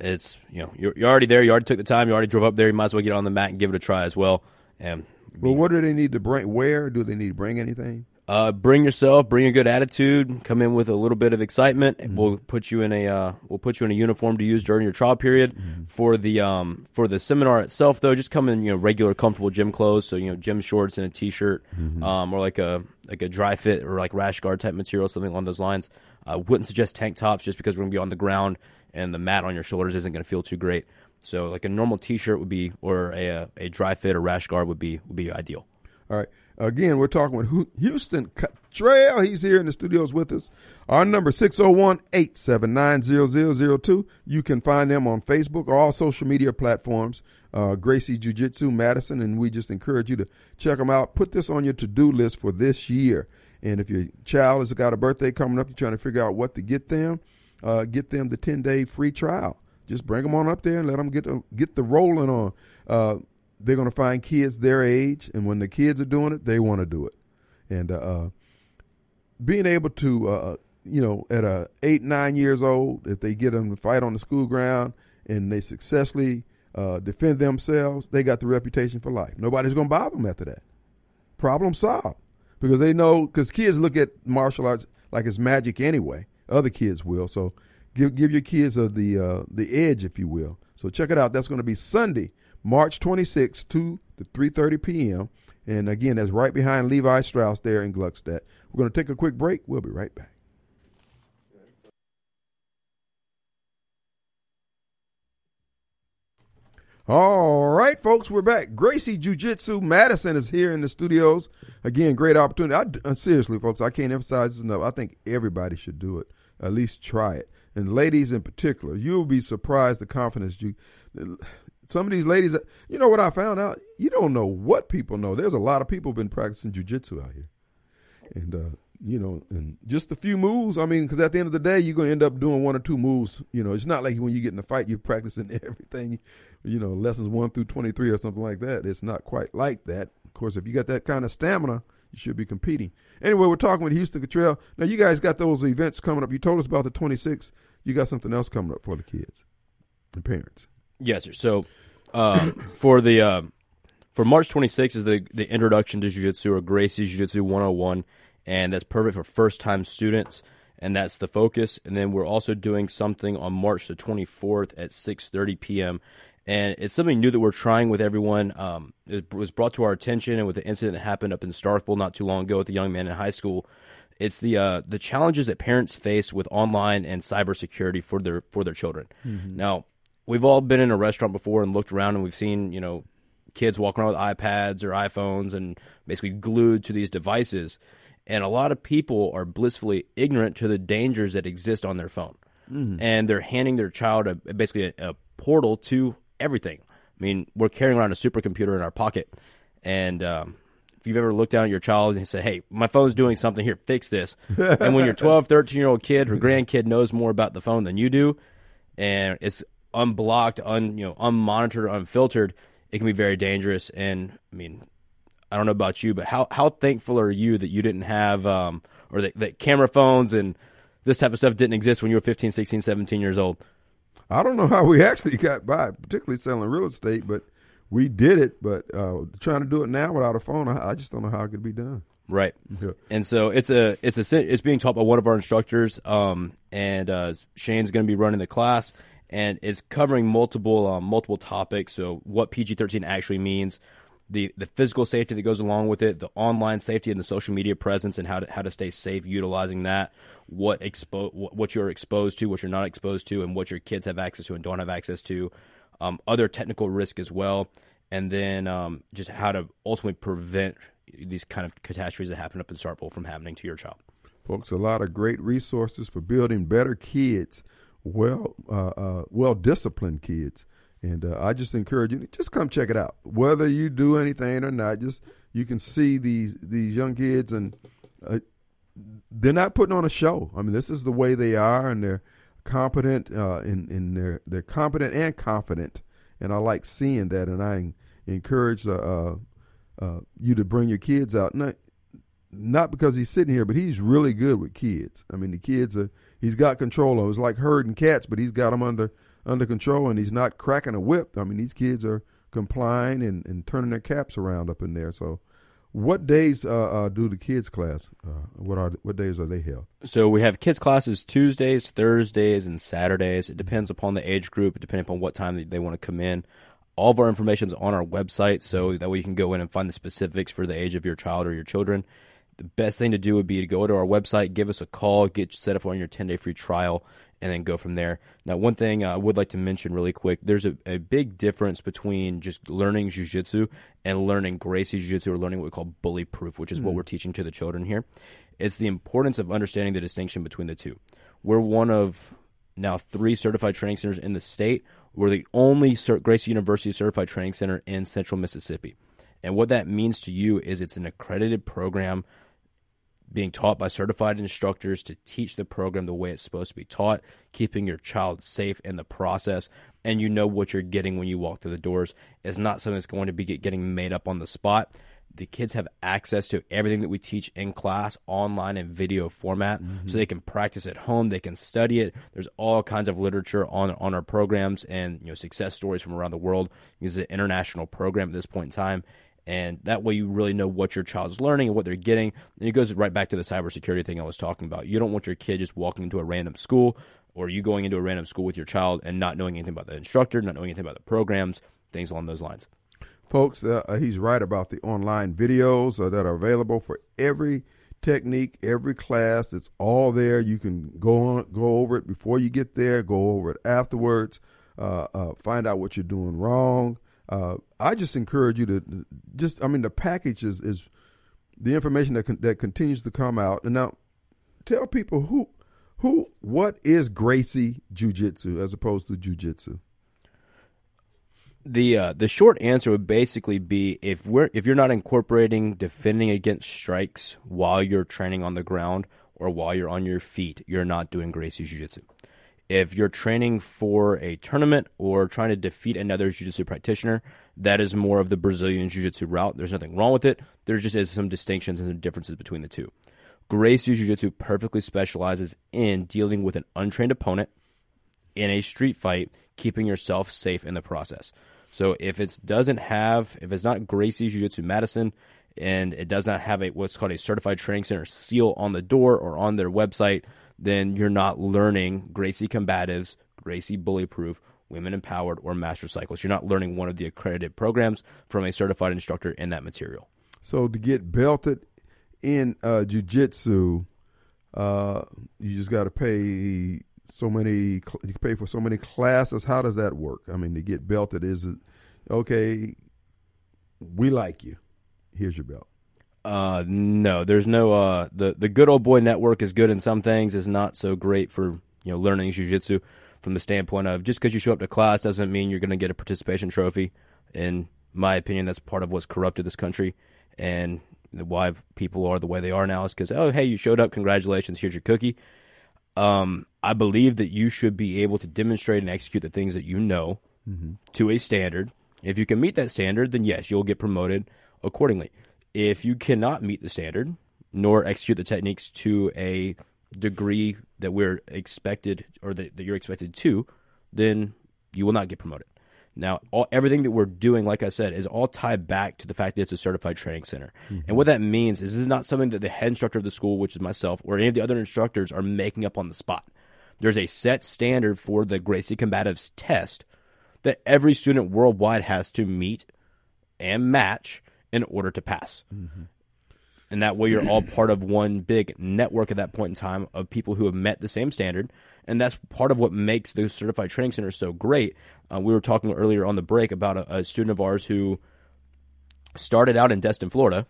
it's you know you're, you're already there. You already took the time. You already drove up there. You might as well get on the mat and give it a try as well. And Well, what do they need to bring? Where do they need to bring anything? uh, bring yourself, bring a good attitude. Come in with a little bit of excitement. Mm-hmm. We'll put you in a uh, we'll put you in a uniform to use during your trial period. Mm-hmm. For the um, for the seminar itself, though, just come in you know regular, comfortable gym clothes. So you know gym shorts and a t-shirt, Mm-hmm. um, or like a like a dry fit or like rash guard type material, something along those lines. I wouldn't suggest tank tops just because we're gonna be on the ground and the mat on your shoulders isn't gonna feel too great. So like a normal T-shirt would be, or a a, dry fit or rash guard would be would be ideal. All right. Again, we're talking with Houston Cottrell. He's here in the studios with us. Our number 601-879-0002. You can find them on Facebook or all social media platforms. Uh, Gracie Jiu Jitsu Madison, and we just encourage you to check them out. Put this on your to-do list for this year. And if your child has got a birthday coming up, you're trying to figure out what to get them, uh, get them the 10-day free trial. Just bring them on up there and let them get the, get the rolling on. Uh, they're going to find kids their age, and when the kids are doing it, they want to do it. And uh, uh, being able to, uh, you know, at a eight nine years old, if they get them to fight on the school ground and they successfully uh, defend themselves, they got the reputation for life. Nobody's going to bother them after that. Problem solved because they know because kids look at martial arts like it's magic anyway. Other kids will. So give give your kids uh, the uh, the edge, if you will. So check it out. That's going to be Sunday, March 26th, 2 to 3.30 p.m. And again, that's right behind Levi Strauss there in Gluckstadt. We're going to take a quick break. We'll be right back. All right, folks, we're back. Gracie Jiu Jitsu Madison is here in the studios. Again, great opportunity. I, uh, seriously, folks, I can't emphasize this enough. I think everybody should do it. At least try it. And ladies in particular, you'll be surprised the confidence you some of these ladies, you know what I found out? You don't know what people know. There's a lot of people been practicing jujitsu out here, and uh, you know, and just a few moves. I mean, because at the end of the day, you're gonna end up doing one or two moves. You know, it's not like when you get in a fight, you're practicing everything. You know, lessons one through twenty three or something like that. It's not quite like that. Of course, if you got that kind of stamina, you should be competing. Anyway, we're talking with Houston Cottrell. Now, you guys got those events coming up. You told us about the 26th. You got something else coming up for the kids and parents. Yes, sir. So uh, for the uh, for March 26th is the the introduction to jiu-jitsu or Gracie Jiu-Jitsu 101 and that's perfect for first-time students and that's the focus and then we're also doing something on March the 24th at 6:30 p.m. and it's something new that we're trying with everyone um, it was brought to our attention and with the incident that happened up in Starkville not too long ago with the young man in high school it's the uh, the challenges that parents face with online and cybersecurity for their for their children. Mm-hmm. Now, we've all been in a restaurant before and looked around and we've seen, you know, kids walking around with iPads or iPhones and basically glued to these devices. And a lot of people are blissfully ignorant to the dangers that exist on their phone. Mm-hmm. And they're handing their child a, basically a, a, portal to everything. I mean, we're carrying around a supercomputer in our pocket. And um, if you've ever looked down at your child and say, hey, my phone's doing something here, fix this. and when your 12, 13 year old kid or grandkid knows more about the phone than you do, and it's unblocked, un you know, unmonitored, unfiltered, it can be very dangerous. And I mean, I don't know about you, but how how thankful are you that you didn't have um or that, that camera phones and this type of stuff didn't exist when you were 15, 16, 17 years old? I don't know how we actually got by, particularly selling real estate, but we did it. But uh, trying to do it now without a phone, I, I just don't know how it could be done. Right, yeah. and so it's a it's a it's being taught by one of our instructors, um, and uh, Shane's going to be running the class, and it's covering multiple um, multiple topics. So what PG thirteen actually means, the the physical safety that goes along with it, the online safety and the social media presence, and how to how to stay safe utilizing that. What expo what you're exposed to, what you're not exposed to, and what your kids have access to and don't have access to. Um, other technical risk as well, and then um, just how to ultimately prevent these kind of catastrophes that happen up in Starkville from happening to your child. Folks, a lot of great resources for building better kids well uh, uh, well disciplined kids. And uh, I just encourage you just come check it out. Whether you do anything or not, just you can see these these young kids and uh, they're not putting on a show. I mean, this is the way they are, and they're competent uh, in in their they're competent and confident. And I like seeing that, and I encourage uh, you to bring your kids out. Not, not because he's sitting here, but he's really good with kids. I mean, the kids are he's got control of. It's like herding cats, but he's got them under under control, and he's not cracking a whip. I mean, these kids are complying and, and turning their caps around up in there. So, what days uh, uh, do the kids class? Uh, what are what days are they held? So we have kids classes Tuesdays, Thursdays, and Saturdays. It depends upon the age group, depending upon what time they, they want to come in. All of our information is on our website, so that way you can go in and find the specifics for the age of your child or your children the best thing to do would be to go to our website, give us a call, get set up on your 10 day free trial, and then go from there. Now, one thing I would like to mention really quick there's a, a big difference between just learning jujitsu and learning Gracie jujitsu or learning what we call bully proof, which is what mm-hmm. we're teaching to the children here. It's the importance of understanding the distinction between the two. We're one of now three certified training centers in the state. We're the only Cer- Gracie University certified training center in central Mississippi. And what that means to you is it's an accredited program being taught by certified instructors to teach the program the way it's supposed to be taught, keeping your child safe in the process, and you know what you're getting when you walk through the doors. It's not something that's going to be getting made up on the spot. The kids have access to everything that we teach in class, online and video format, mm-hmm. so they can practice at home. They can study it. There's all kinds of literature on on our programs and you know success stories from around the world. It's an international program at this point in time and that way you really know what your child's learning and what they're getting. And it goes right back to the cybersecurity thing I was talking about. You don't want your kid just walking into a random school or you going into a random school with your child and not knowing anything about the instructor, not knowing anything about the programs, things along those lines. Folks, uh, uh, he's right about the online videos uh, that are available for every technique, every class. It's all there. You can go on, go over it before you get there, go over it afterwards, uh, uh, find out what you're doing wrong. Uh, I just encourage you to just, I mean, the package is, is the information that con- that continues to come out. And now, tell people who, who, what is Gracie Jiu Jitsu as opposed to Jiu Jitsu? the uh, the short answer would basically be if we're if you're not incorporating defending against strikes while you're training on the ground or while you're on your feet, you're not doing Gracie Jiu-Jitsu. If you're training for a tournament or trying to defeat another jiu-jitsu practitioner, that is more of the Brazilian jiu-jitsu route. There's nothing wrong with it. There just is some distinctions and some differences between the two. Gracie Jiu-Jitsu perfectly specializes in dealing with an untrained opponent in a street fight, keeping yourself safe in the process. So if it doesn't have, if it's not Gracie Jiu Jitsu Madison, and it does not have a what's called a certified training center seal on the door or on their website, then you're not learning Gracie Combatives, Gracie Bully Proof, Women Empowered, or Master Cycles. You're not learning one of the accredited programs from a certified instructor in that material. So to get belted in uh, jujitsu, uh, you just got to pay so many. You pay for so many classes. How does that work? I mean, to get belted, is it okay? We like you. Here's your belt. Uh, no, there's no uh the the good old boy network is good in some things, is not so great for you know learning jujitsu from the standpoint of just because you show up to class doesn't mean you're going to get a participation trophy. In my opinion, that's part of what's corrupted this country and why people are the way they are now is because oh hey you showed up congratulations here's your cookie. Um, I believe that you should be able to demonstrate and execute the things that you know to a standard. If you can meet that standard, then yes, you'll get promoted accordingly. If you cannot meet the standard nor execute the techniques to a degree that we're expected or that, that you're expected to, then you will not get promoted. Now, all, everything that we're doing, like I said, is all tied back to the fact that it's a certified training center. Mm-hmm. And what that means is this is not something that the head instructor of the school, which is myself, or any of the other instructors are making up on the spot. There's a set standard for the Gracie Combatives test that every student worldwide has to meet and match in order to pass. And that way, you're all part of one big network at that point in time of people who have met the same standard. And that's part of what makes the certified training center so great. Uh, we were talking earlier on the break about a, a student of ours who started out in Destin, Florida,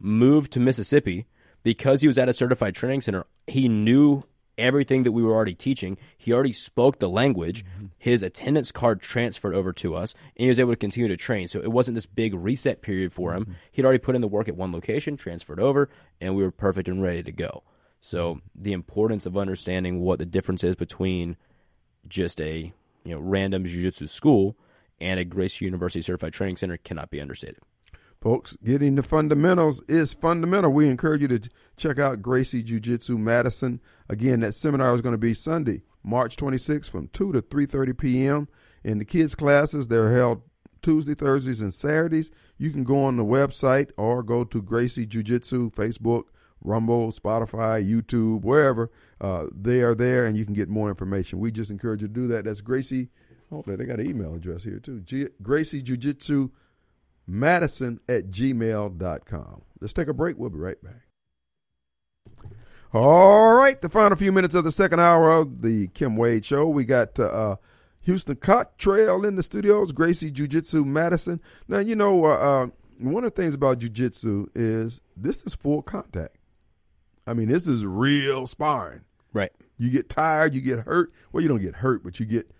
moved to Mississippi because he was at a certified training center. He knew everything that we were already teaching. He already spoke the language. Mm-hmm. His attendance card transferred over to us, and he was able to continue to train. So it wasn't this big reset period for him. Mm-hmm. He'd already put in the work at one location, transferred over, and we were perfect and ready to go. So mm-hmm. the importance of understanding what the difference is between just a you know random jiu-jitsu school and a Gracie University certified training center cannot be understated. Folks, getting the fundamentals is fundamental. We encourage you to check out Gracie Jiu Jitsu Madison. Again, that seminar is going to be Sunday, March 26th from 2 to 3.30 p.m. In the kids' classes, they're held Tuesday, Thursdays, and Saturdays. You can go on the website or go to Gracie Jiu Jitsu, Facebook, Rumble, Spotify, YouTube, wherever. Uh, they are there, and you can get more information. We just encourage you to do that. That's Gracie. Oh, they got an email address here, too. G- Gracie Jiu Jitsu madison at gmail.com. Let's take a break. We'll be right back. All right, the final few minutes of the second hour of the Kim Wade Show. We got uh, uh, Houston Cottrell in the studios, Gracie Jiu Jitsu Madison. Now, you know, uh, uh, one of the things about Jiu Jitsu is this is full contact. I mean, this is real sparring. Right. You get tired, you get hurt. Well, you don't get hurt, but you get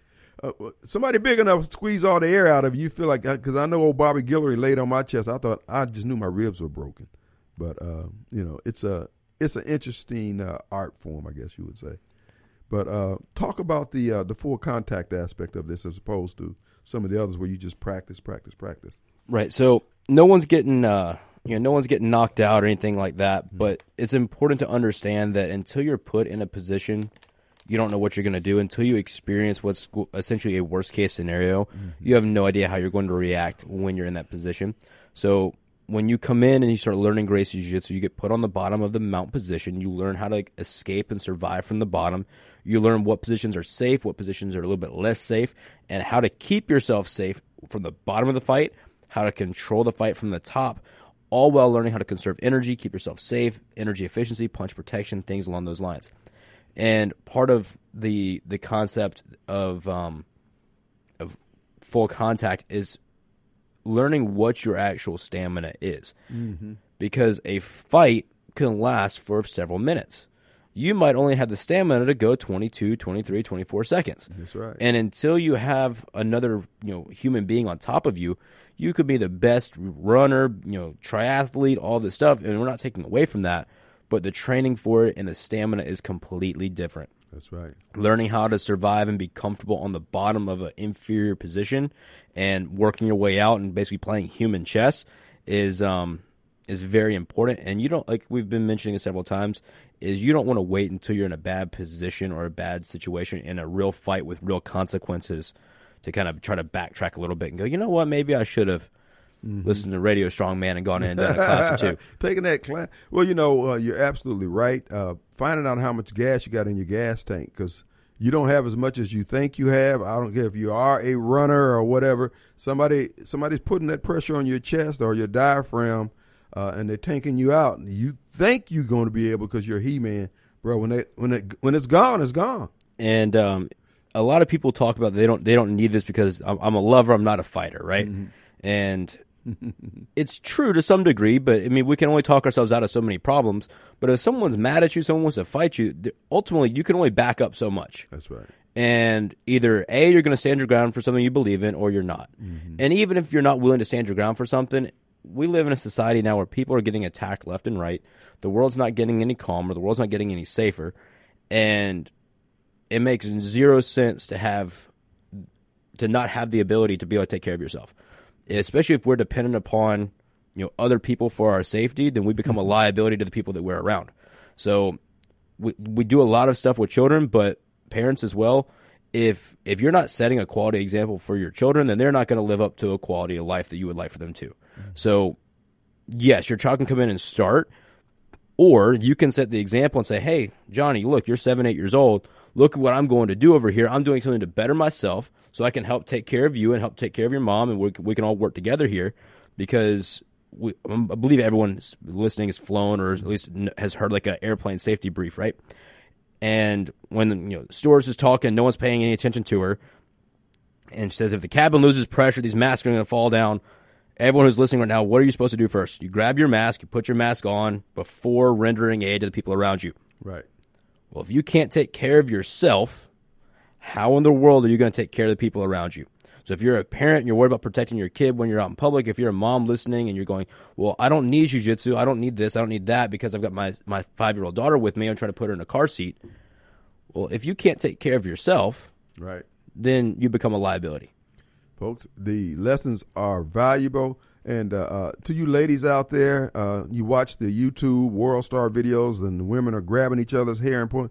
uh, somebody big enough to squeeze all the air out of you. You feel like because I know old Bobby Guillory laid on my chest. I thought I just knew my ribs were broken, but uh, you know, it's a it's an interesting uh, art form, I guess you would say. But uh, talk about the uh, the full contact aspect of this as opposed to some of the others where you just practice, practice, practice. Right. So no one's getting uh you know no one's getting knocked out or anything like that, but it's important to understand that until you're put in a position you don't know what you're going to do until you experience what's essentially a worst case scenario. Mm-hmm. You have no idea how you're going to react when you're in that position. So when you come in and you start learning Gracie Jiu Jitsu, you get put on the bottom of the mount position. You learn how to escape and survive from the bottom. You learn what positions are safe, what positions are a little bit less safe, and how to keep yourself safe from the bottom of the fight, how to control the fight from the top, all while learning how to conserve energy, keep yourself safe, energy efficiency, punch protection, things along those lines. And part of the the concept of um, of full contact is learning what your actual stamina is. Because a fight can last for several minutes. You might only have the stamina to go 22, 23, 24 seconds. That's right. And until you have another, you know, human being on top of you, you could be the best runner, you know, triathlete, all this stuff, and we're not taking away from that, but the training for it and the stamina is completely different. That's right. learning how to survive and be comfortable on the bottom of an inferior position and working your way out and basically playing human chess is um is very important. And you don't like we've been mentioning it several times is you don't want to wait until you're in a bad position or a bad situation in a real fight with real consequences to kind of try to backtrack a little bit and go you know what? Maybe I should have listened to Radio Strongman and gone in and done a class or two Taking that class. Well, you know, uh, you're absolutely right. Uh, finding out how much gas you got in your gas tank because you don't have as much as you think you have. I don't care if you are a runner or whatever. Somebody, somebody's putting that pressure on your chest or your diaphragm, uh, and they're tanking you out. And you think you're going to be able because you're a he-man, bro. When they, when it, when it's gone, it's gone. and um, a lot of people talk about they don't they don't need this because I'm, I'm a lover, I'm not a fighter, right? And it's true to some degree, but I mean we can only talk ourselves out of so many problems. But if someone's mad at you, someone wants to fight you, ultimately you can only back up so much. That's right. And either a you're going to stand your ground for something you believe in, or you're not. Mm-hmm. And even if you're not willing to stand your ground for something, we live in a society now where people are getting attacked left and right. The world's not getting any calmer. The world's not getting any safer, and it makes zero sense to have to not have the ability to be able to take care of yourself, especially if we're dependent upon you know other people for our safety. Then we become a mm-hmm. liability to the people that we're around. So we we do a lot of stuff with children, but parents as well. If if you're not setting a quality example for your children, then they're not going to live up to a quality of life that you would like for them to. Mm-hmm. So yes, your child can come in and start, or you can set the example and say, "Hey, Johnny, look, you're seven, eight years old. Look at what I'm going to do over here. I'm doing something to better myself, so I can help take care of you and help take care of your mom, and we we can all work together here because." We, um, I believe everyone listening has flown or at least has heard like an airplane safety brief, right? And when you know the stewardess is talking, no one's paying any attention to her, and she says, "If the cabin loses pressure, these masks are going to fall down." Everyone who's listening right now, what are you supposed to do first? You grab your mask, you put your mask on before rendering aid to the people around you. Right. Well, if you can't take care of yourself, how in the world are you going to take care of the people around you? So if you're a parent and you're worried about protecting your kid when you're out in public, if you're a mom listening and you're going, well, I don't need jujitsu, I don't need this, I don't need that because I've got my, my five year old daughter with me, I'm trying to put her in a car seat. Well, if you can't take care of yourself, Right. then you become a liability. folks. The lessons are valuable. And uh, uh, to you ladies out there, uh, you watch the YouTube World Star videos, and the women are grabbing each other's hair and pulling.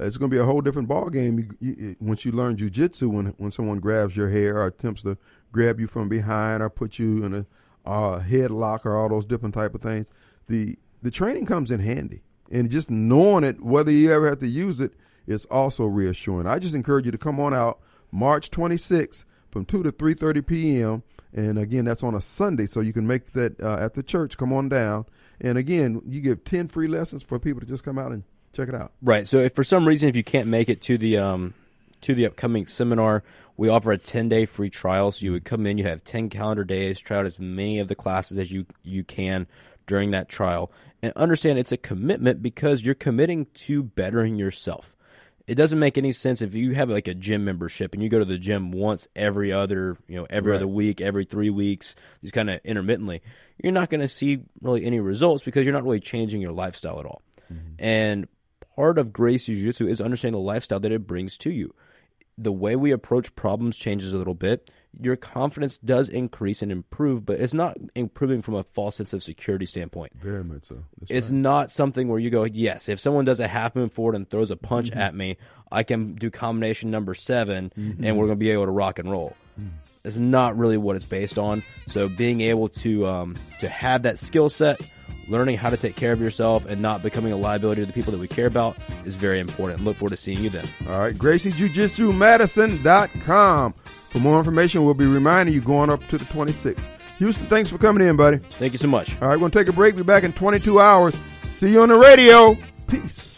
Uh, It's going to be a whole different ball game you, you, once you learn jujitsu. When when someone grabs your hair or attempts to grab you from behind or put you in a uh, headlock or all those different type of things, the the training comes in handy. And just knowing it, whether you ever have to use it, is also reassuring. I just encourage you to come on out March 26th from 2 to 3.30 p.m. And again, that's on a Sunday, so you can make that uh, at the church. Come on down. And again, you give 10 free lessons for people to just come out and Check it out. Right. So if for some reason if you can't make it to the um to the upcoming seminar, we offer a 10 day free trial. So you would come in, you have 10 calendar days, try out as many of the classes as you you can during that trial, and understand it's a commitment because you're committing to bettering yourself. It doesn't make any sense if you have like a gym membership and you go to the gym once every other, you know, every Right. other week, every three weeks, just kind of intermittently. You're not going to see really any results because you're not really changing your lifestyle at all. And part of Gracie Jiu Jitsu is understanding the lifestyle that it brings to you. The way we approach problems changes a little bit. Your confidence does increase and improve, but it's not improving from a false sense of security standpoint. Very much so. That's It's right. not something where you go, yes, if someone does a half moon forward and throws a punch Mm-hmm. at me, I can do combination number 7 Mm-hmm. and we're going to be able to rock and roll. It's not really what it's based on. So being able to um, to have that skill set, learning how to take care of yourself, and not becoming a liability to the people that we care about is very important. Look forward to seeing you then. All right, GracieJujitsuMadison.com. For more information, we'll be reminding you going up to the 26th. Houston, thanks for coming in, buddy. Thank you so much. All right, we're going to take a break. Be back in 22 hours. See you on the radio. Peace.